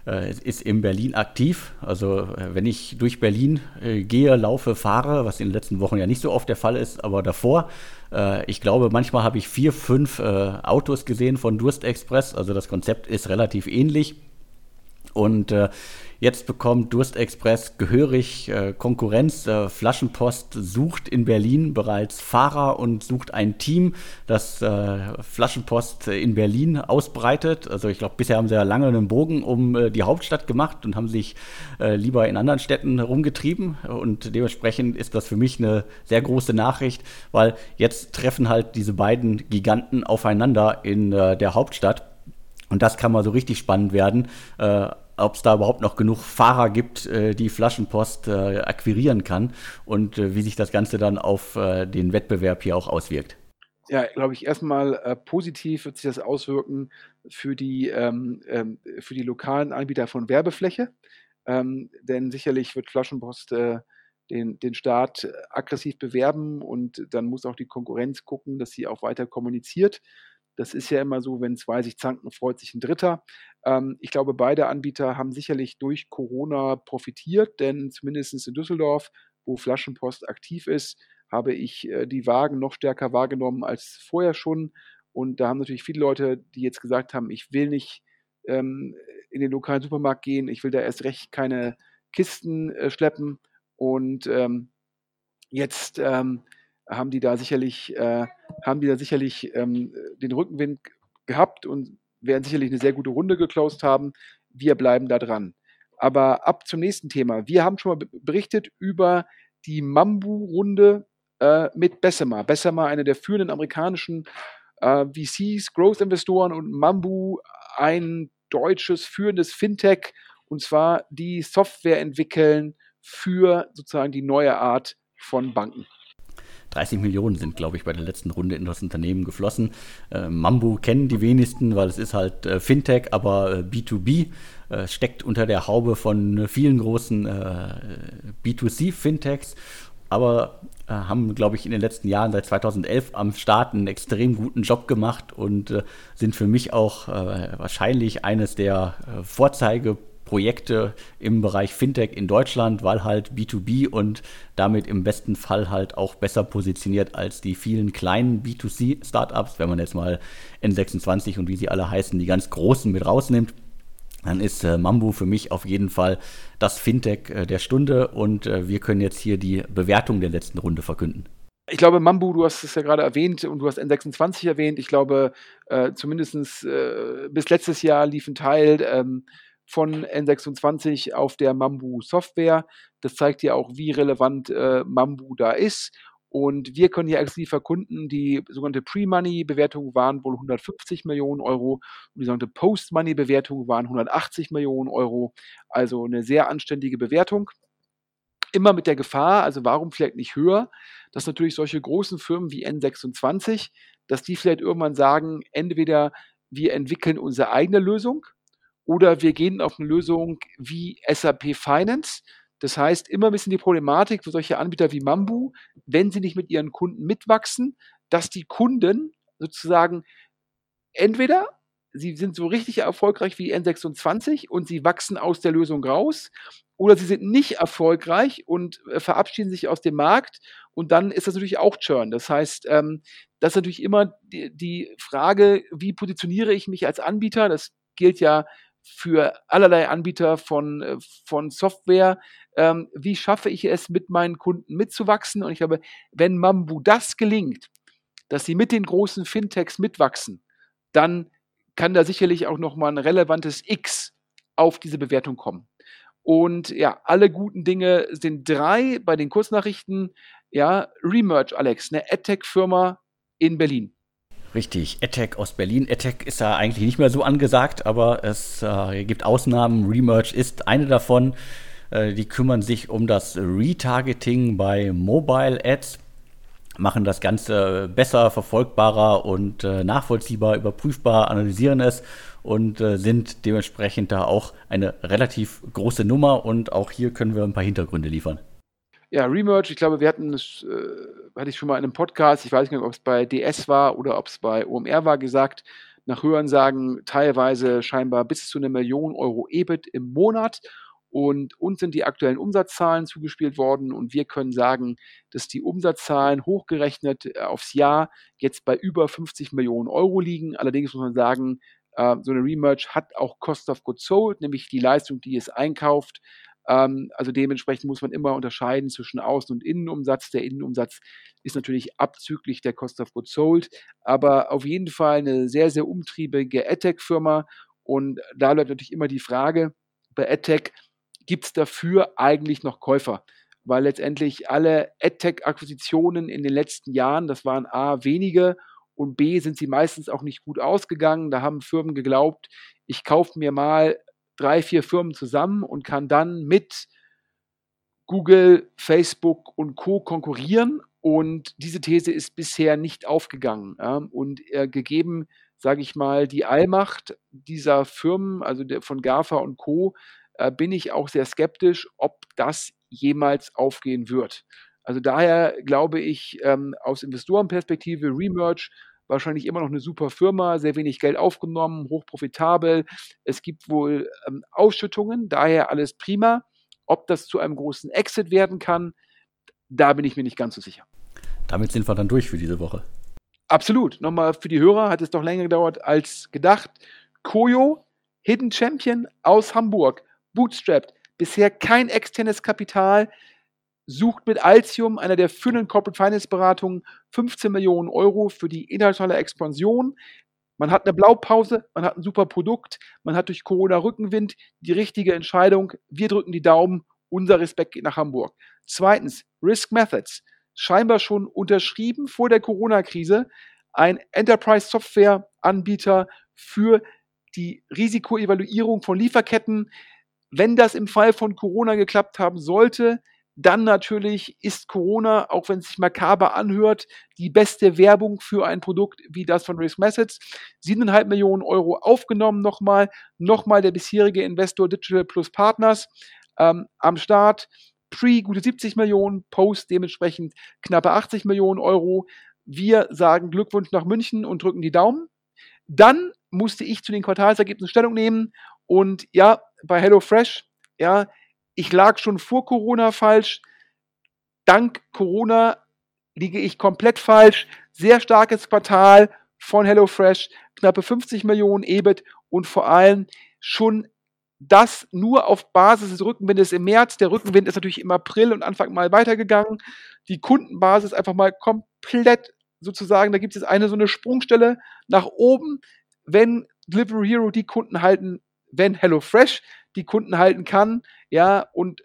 ist in Berlin aktiv. Also äh, wenn ich durch Berlin äh, gehe, laufe, fahre, was in den letzten Wochen ja nicht so oft der Fall ist, aber davor, äh, ich glaube, manchmal habe ich vier, fünf Autos gesehen von Durstexpress. Also das Konzept ist relativ ähnlich. Und äh, Jetzt bekommt Durstexpress gehörig äh, Konkurrenz. Äh, Flaschenpost sucht in Berlin bereits Fahrer und sucht ein Team, das äh, Flaschenpost in Berlin ausbreitet. Also ich glaube, bisher haben sie ja lange einen Bogen um äh, die Hauptstadt gemacht und haben sich äh, lieber in anderen Städten herumgetrieben. Und dementsprechend ist das für mich eine sehr große Nachricht, weil jetzt treffen halt diese beiden Giganten aufeinander in äh, der Hauptstadt. Und das kann mal so richtig spannend werden ob es da überhaupt noch genug Fahrer gibt, äh, die Flaschenpost äh, akquirieren kann und äh, wie sich das Ganze dann auf äh, den Wettbewerb hier auch auswirkt. Ja, glaube ich, erstmal äh, positiv wird sich das auswirken für die, ähm, ähm, für die lokalen Anbieter von Werbefläche. Ähm, denn sicherlich wird Flaschenpost äh, den, den Staat aggressiv bewerben und dann muss auch die Konkurrenz gucken, dass sie auch weiter kommuniziert. Das ist ja immer so, wenn zwei sich zanken, freut sich ein Dritter. Ähm, ich glaube, beide Anbieter haben sicherlich durch Corona profitiert, denn zumindest in Düsseldorf, wo Flaschenpost aktiv ist, habe ich äh, die Wagen noch stärker wahrgenommen als vorher schon. Und da haben natürlich viele Leute, die jetzt gesagt haben, ich will nicht ähm, in den lokalen Supermarkt gehen, ich will da erst recht keine Kisten äh, schleppen. Und ähm, jetzt ähm, haben die da sicherlich, äh, haben die da sicherlich ähm, den Rückenwind gehabt und werden sicherlich eine sehr gute Runde geclosed haben. Wir bleiben da dran. Aber ab zum nächsten Thema. Wir haben schon mal berichtet über die Mambu-Runde äh, mit Bessemer. Bessemer, eine der führenden amerikanischen äh, VCs, Growth-Investoren und Mambu, ein deutsches führendes Fintech, und zwar die Software entwickeln für sozusagen die neue Art von Banken. 30 Millionen sind, glaube ich, bei der letzten Runde in das Unternehmen geflossen. Äh, Mambu kennen die wenigsten, weil es ist halt äh, Fintech, aber äh, B2B äh, steckt unter der Haube von vielen großen äh, B2C-Fintechs. Aber äh, haben, glaube ich, in den letzten Jahren seit 2011 am Start einen extrem guten Job gemacht und sind für mich auch wahrscheinlich eines der Vorzeige Projekte im Bereich Fintech in Deutschland, weil halt B2B und damit im besten Fall halt auch besser positioniert als die vielen kleinen B2C-Startups. Wenn man jetzt mal N26 und wie sie alle heißen, die ganz großen mit rausnimmt, dann ist äh, Mambu für mich auf jeden Fall das Fintech äh, der Stunde und äh, wir können jetzt hier die Bewertung der letzten Runde verkünden. Ich glaube, Mambu, du hast es ja gerade erwähnt und du hast N26 erwähnt. Ich glaube, äh, zumindest äh, bis letztes Jahr lief ein Teil ähm, von N26 auf der Mambu Software. Das zeigt ja auch, wie relevant äh, Mambu da ist. Und wir können hier exklusiv verkunden, die sogenannte Pre-Money-Bewertung waren wohl 150 Millionen Euro und die sogenannte Post-Money-Bewertung waren 180 Millionen Euro. Also eine sehr anständige Bewertung. Immer mit der Gefahr, also warum vielleicht nicht höher, dass natürlich solche großen Firmen wie N26, dass die vielleicht irgendwann sagen, entweder wir entwickeln unsere eigene Lösung, oder wir gehen auf eine Lösung wie SAP Finance. Das heißt, immer ein bisschen die Problematik für solche Anbieter wie Mambu, wenn sie nicht mit ihren Kunden mitwachsen, dass die Kunden sozusagen entweder sie sind so richtig erfolgreich wie N26 und sie wachsen aus der Lösung raus, oder sie sind nicht erfolgreich und äh, verabschieden sich aus dem Markt und dann ist das natürlich auch Churn. Das heißt, ähm, das ist natürlich immer die, die Frage, wie positioniere ich mich als Anbieter? Das gilt ja für allerlei Anbieter von, äh, von Software. Ähm, wie schaffe ich es, mit meinen Kunden mitzuwachsen? Und ich glaube, wenn Mambu das gelingt, dass sie mit den großen Fintechs mitwachsen, dann kann da sicherlich auch nochmal ein relevantes X auf diese Bewertung kommen. Und ja, alle guten Dinge sind drei bei den Kurznachrichten. Ja, Remerge, Alex, eine AdTech-Firma in Berlin. Richtig, Attack aus Berlin. Attack ist ja eigentlich nicht mehr so angesagt, aber es äh, gibt Ausnahmen. Remerge ist eine davon. Äh, die kümmern sich um das Retargeting bei Mobile Ads, machen das Ganze besser, verfolgbarer und äh, nachvollziehbar, überprüfbar, analysieren es und äh, sind dementsprechend da auch eine relativ große Nummer und auch hier können wir ein paar Hintergründe liefern. Ja, Remerge, ich glaube, wir hatten es, äh, hatte ich schon mal in einem Podcast, ich weiß nicht, ob es bei DS war oder ob es bei OMR war, gesagt, nach Hörensagen teilweise scheinbar bis zu einer Million Euro EBIT im Monat. Und uns sind die aktuellen Umsatzzahlen zugespielt worden und wir können sagen, dass die Umsatzzahlen hochgerechnet äh, aufs Jahr jetzt bei über 50 Millionen Euro liegen. Allerdings muss man sagen, äh, so eine Remerge hat auch Cost of Goods Sold, nämlich die Leistung, die es einkauft. Ähm, also dementsprechend muss man immer unterscheiden zwischen Außen- und Innenumsatz. Der Innenumsatz ist natürlich abzüglich der Cost of Goods Sold, aber auf jeden Fall eine sehr, sehr umtriebige AdTech-Firma. Und da bleibt natürlich immer die Frage, bei AdTech gibt es dafür eigentlich noch Käufer? Weil letztendlich alle AdTech-Akquisitionen in den letzten Jahren, das waren A, wenige und B, sind sie meistens auch nicht gut ausgegangen. Da haben Firmen geglaubt, ich kaufe mir mal drei, vier Firmen zusammen und kann dann mit Google, Facebook und Co. konkurrieren. Und diese These ist bisher nicht aufgegangen. Und äh, gegeben, sage ich mal, die Allmacht dieser Firmen, also von GAFA und Co., äh, bin ich auch sehr skeptisch, ob das jemals aufgehen wird. Also daher glaube ich ähm, aus Investorenperspektive Remerge wahrscheinlich immer noch eine super Firma, sehr wenig Geld aufgenommen, hochprofitabel. Es gibt wohl ähm, Ausschüttungen, daher alles prima. Ob das zu einem großen Exit werden kann, da bin ich mir nicht ganz so sicher. Damit sind wir dann durch für diese Woche. Absolut. Nochmal für die Hörer hat es doch länger gedauert als gedacht. Koyo, Hidden Champion aus Hamburg, bootstrapped, bisher kein externes Kapital, sucht mit Altium, einer der führenden Corporate Finance Beratungen, 15 Millionen Euro für die internationale Expansion. Man hat eine Blaupause, man hat ein super Produkt, man hat durch Corona Rückenwind die richtige Entscheidung. Wir drücken die Daumen, unser Respekt geht nach Hamburg. Zweitens, Risk Methods. Scheinbar schon unterschrieben vor der Corona-Krise. Ein Enterprise-Software-Anbieter für die Risikoevaluierung von Lieferketten. Wenn das im Fall von Corona geklappt haben sollte, dann natürlich ist Corona, auch wenn es sich makaber anhört, die beste Werbung für ein Produkt wie das von Risk Methods. 7,5 Millionen Euro aufgenommen nochmal. Nochmal der bisherige Investor Digital Plus Partners ähm, am Start. Pre gute 70 Millionen, Post dementsprechend knappe 80 Millionen Euro. Wir sagen Glückwunsch nach München und drücken die Daumen. Dann musste ich zu den Quartalsergebnissen Stellung nehmen und ja, bei HelloFresh, ja, ich lag schon vor Corona falsch. Dank Corona liege ich komplett falsch. Sehr starkes Quartal von HelloFresh, knappe 50 Millionen EBIT und vor allem schon das nur auf Basis des Rückenwindes im März. Der Rückenwind ist natürlich im April und Anfang mal weitergegangen. Die Kundenbasis einfach mal komplett sozusagen, da gibt es jetzt eine so eine Sprungstelle nach oben, wenn Delivery Hero die Kunden halten, wenn HelloFresh die Kunden halten kann, ja, und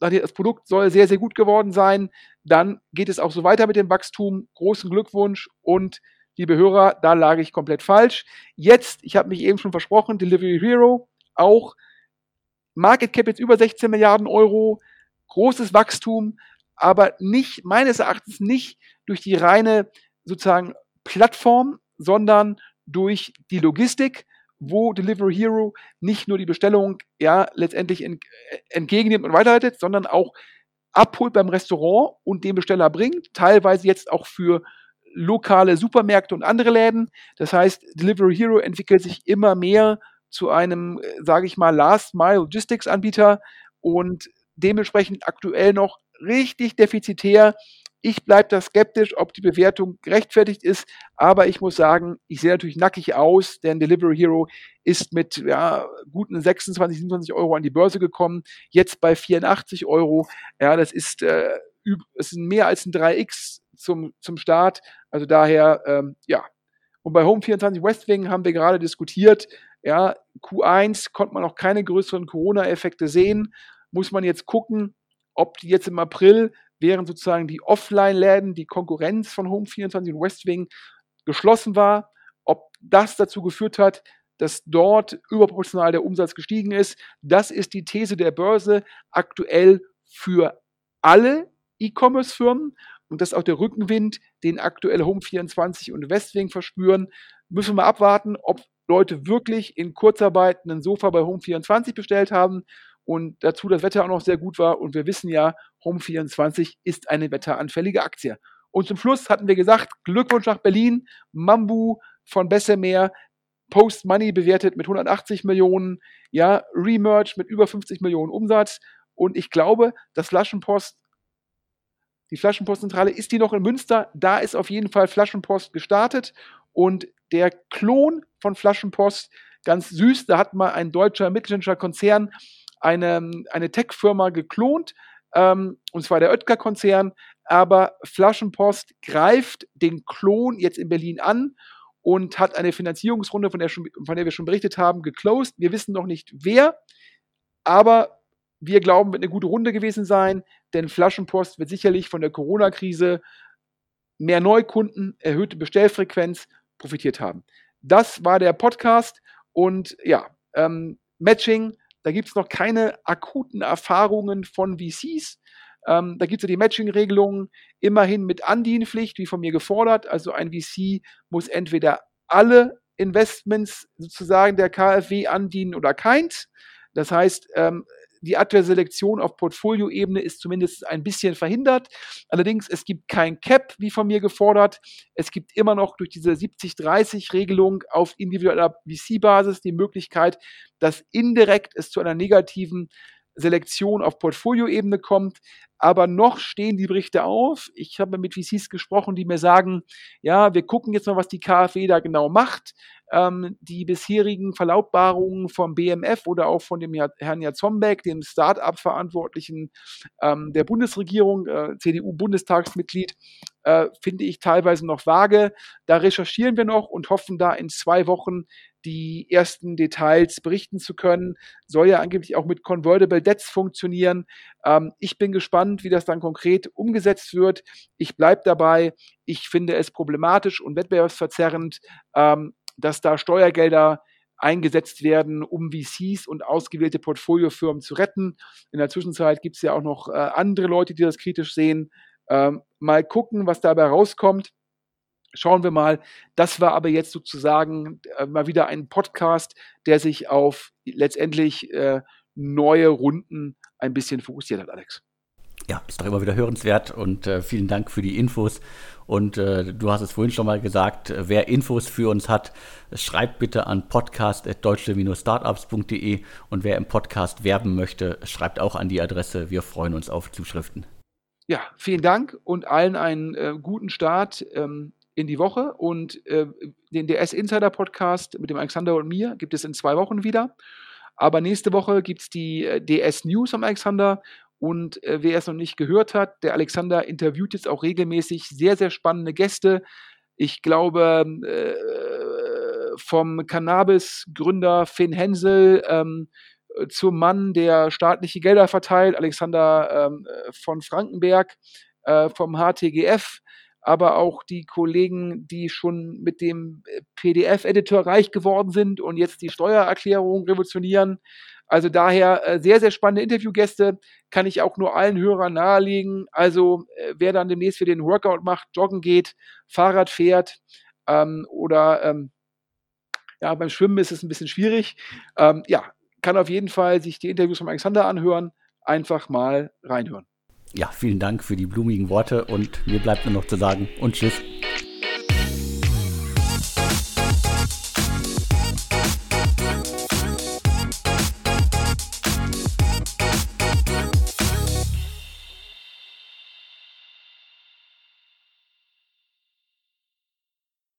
äh, das Produkt soll sehr, sehr gut geworden sein, dann geht es auch so weiter mit dem Wachstum. Großen Glückwunsch und liebe Hörer, da lag ich komplett falsch. Jetzt, ich habe mich eben schon versprochen, Delivery Hero, auch Market Cap jetzt über 16 Milliarden Euro, großes Wachstum, aber nicht, meines Erachtens nicht durch die reine sozusagen Plattform, sondern durch die Logistik, wo Delivery Hero nicht nur die Bestellung ja letztendlich ent, äh, entgegennimmt und weiterleitet, sondern auch abholt beim Restaurant und den Besteller bringt, teilweise jetzt auch für lokale Supermärkte und andere Läden. Das heißt, Delivery Hero entwickelt sich immer mehr zu einem, äh, sage ich mal, Last Mile Logistics Anbieter und dementsprechend aktuell noch richtig defizitär ich bleibe da skeptisch, ob die Bewertung gerechtfertigt ist, aber ich muss sagen, ich sehe natürlich nackig aus, denn Delivery Hero ist mit ja, guten 26, 27 Euro an die Börse gekommen, jetzt bei 84 Euro. Ja, das ist, äh, ist mehr als ein 3x zum, zum Start. Also daher, ähm, ja. Und bei Home24 Westwing haben wir gerade diskutiert, ja, Q1 konnte man noch keine größeren Corona-Effekte sehen. Muss man jetzt gucken, ob die jetzt im April während sozusagen die Offline-Läden, die Konkurrenz von Home24 und Westwing geschlossen war, ob das dazu geführt hat, dass dort überproportional der Umsatz gestiegen ist. Das ist die These der Börse aktuell für alle E-Commerce-Firmen und das ist auch der Rückenwind, den aktuell Home24 und Westwing verspüren. Müssen wir mal abwarten, ob Leute wirklich in Kurzarbeit ein Sofa bei Home24 bestellt haben und dazu das Wetter auch noch sehr gut war. Und wir wissen ja, Home24 ist eine wetteranfällige Aktie. Und zum Schluss hatten wir gesagt, Glückwunsch nach Berlin, Mambu von Bessemer, Post Money bewertet mit 180 Millionen, ja, Remerge mit über 50 Millionen Umsatz. Und ich glaube, das Flaschenpost, die Flaschenpostzentrale, ist die noch in Münster? Da ist auf jeden Fall Flaschenpost gestartet. Und der Klon von Flaschenpost, ganz süß, da hat mal ein deutscher mittelständischer Konzern eine, eine Tech-Firma geklont, ähm, und zwar der Oetker-Konzern. Aber Flaschenpost greift den Klon jetzt in Berlin an und hat eine Finanzierungsrunde, von der, schon, von der wir schon berichtet haben, geclosed. Wir wissen noch nicht wer, aber wir glauben, wird eine gute Runde gewesen sein, denn Flaschenpost wird sicherlich von der Corona-Krise mehr Neukunden, erhöhte Bestellfrequenz profitiert haben. Das war der Podcast und ja, ähm, Matching, da gibt es noch keine akuten Erfahrungen von VCs. Ähm, da gibt es ja die Matching-Regelungen, immerhin mit Andienpflicht, wie von mir gefordert. Also ein VC muss entweder alle Investments sozusagen der KfW andienen oder keins. Das heißt, ähm, die aktuelle Selektion auf Portfolioebene ist zumindest ein bisschen verhindert. Allerdings, es gibt kein Cap, wie von mir gefordert. Es gibt immer noch durch diese 70-30-Regelung auf individueller VC-Basis die Möglichkeit, dass indirekt es zu einer negativen Selektion auf Portfolioebene kommt. Aber noch stehen die Berichte auf. Ich habe mit VCs gesprochen, die mir sagen, ja, wir gucken jetzt mal, was die KfW da genau macht. Ähm, die bisherigen Verlautbarungen vom BMF oder auch von dem Herrn Jatzombeck, dem Start-up-Verantwortlichen ähm, der Bundesregierung, äh, CDU-Bundestagsmitglied, äh, finde ich teilweise noch vage. Da recherchieren wir noch und hoffen da in zwei Wochen die ersten Details berichten zu können. Soll ja angeblich auch mit Convertible Debts funktionieren. Ähm, ich bin gespannt, wie das dann konkret umgesetzt wird. Ich bleibe dabei. Ich finde es problematisch und wettbewerbsverzerrend, ähm, dass da Steuergelder eingesetzt werden, um VCs und ausgewählte Portfoliofirmen zu retten. In der Zwischenzeit gibt es ja auch noch äh, andere Leute, die das kritisch sehen. Ähm, mal gucken, was dabei rauskommt. Schauen wir mal. Das war aber jetzt sozusagen äh, mal wieder ein Podcast, der sich auf letztendlich äh, neue Runden ein bisschen fokussiert hat, Alex. Ja, ist doch immer wieder hörenswert und äh, vielen Dank für die Infos. Und äh, du hast es vorhin schon mal gesagt, äh, wer Infos für uns hat, schreibt bitte an podcast.deutsche-startups.de und wer im Podcast werben möchte, schreibt auch an die Adresse. Wir freuen uns auf Zuschriften. Ja, vielen Dank und allen einen äh, guten Start. Ähm in die Woche und äh, den DS Insider Podcast mit dem Alexander und mir gibt es in zwei Wochen wieder. Aber nächste Woche gibt es die äh, DS News am Alexander und äh, wer es noch nicht gehört hat, der Alexander interviewt jetzt auch regelmäßig sehr, sehr spannende Gäste. Ich glaube, äh, vom Cannabis-Gründer Finn Hensel ähm, zum Mann, der staatliche Gelder verteilt, Alexander ähm, von Frankenberg äh, vom HTGF aber auch die Kollegen, die schon mit dem äh, PDF-Editor reich geworden sind und jetzt die Steuererklärung revolutionieren. Also daher äh, sehr, sehr spannende Interviewgäste, kann ich auch nur allen Hörern nahelegen. Also äh, wer dann demnächst für den Workout macht, joggen geht, Fahrrad fährt ähm, oder ähm, ja, beim Schwimmen ist es ein bisschen schwierig. Ähm, ja, kann auf jeden Fall sich die Interviews von Alexander anhören. Einfach mal reinhören ja, vielen Dank für die blumigen Worte und mir bleibt nur noch zu sagen und tschüss.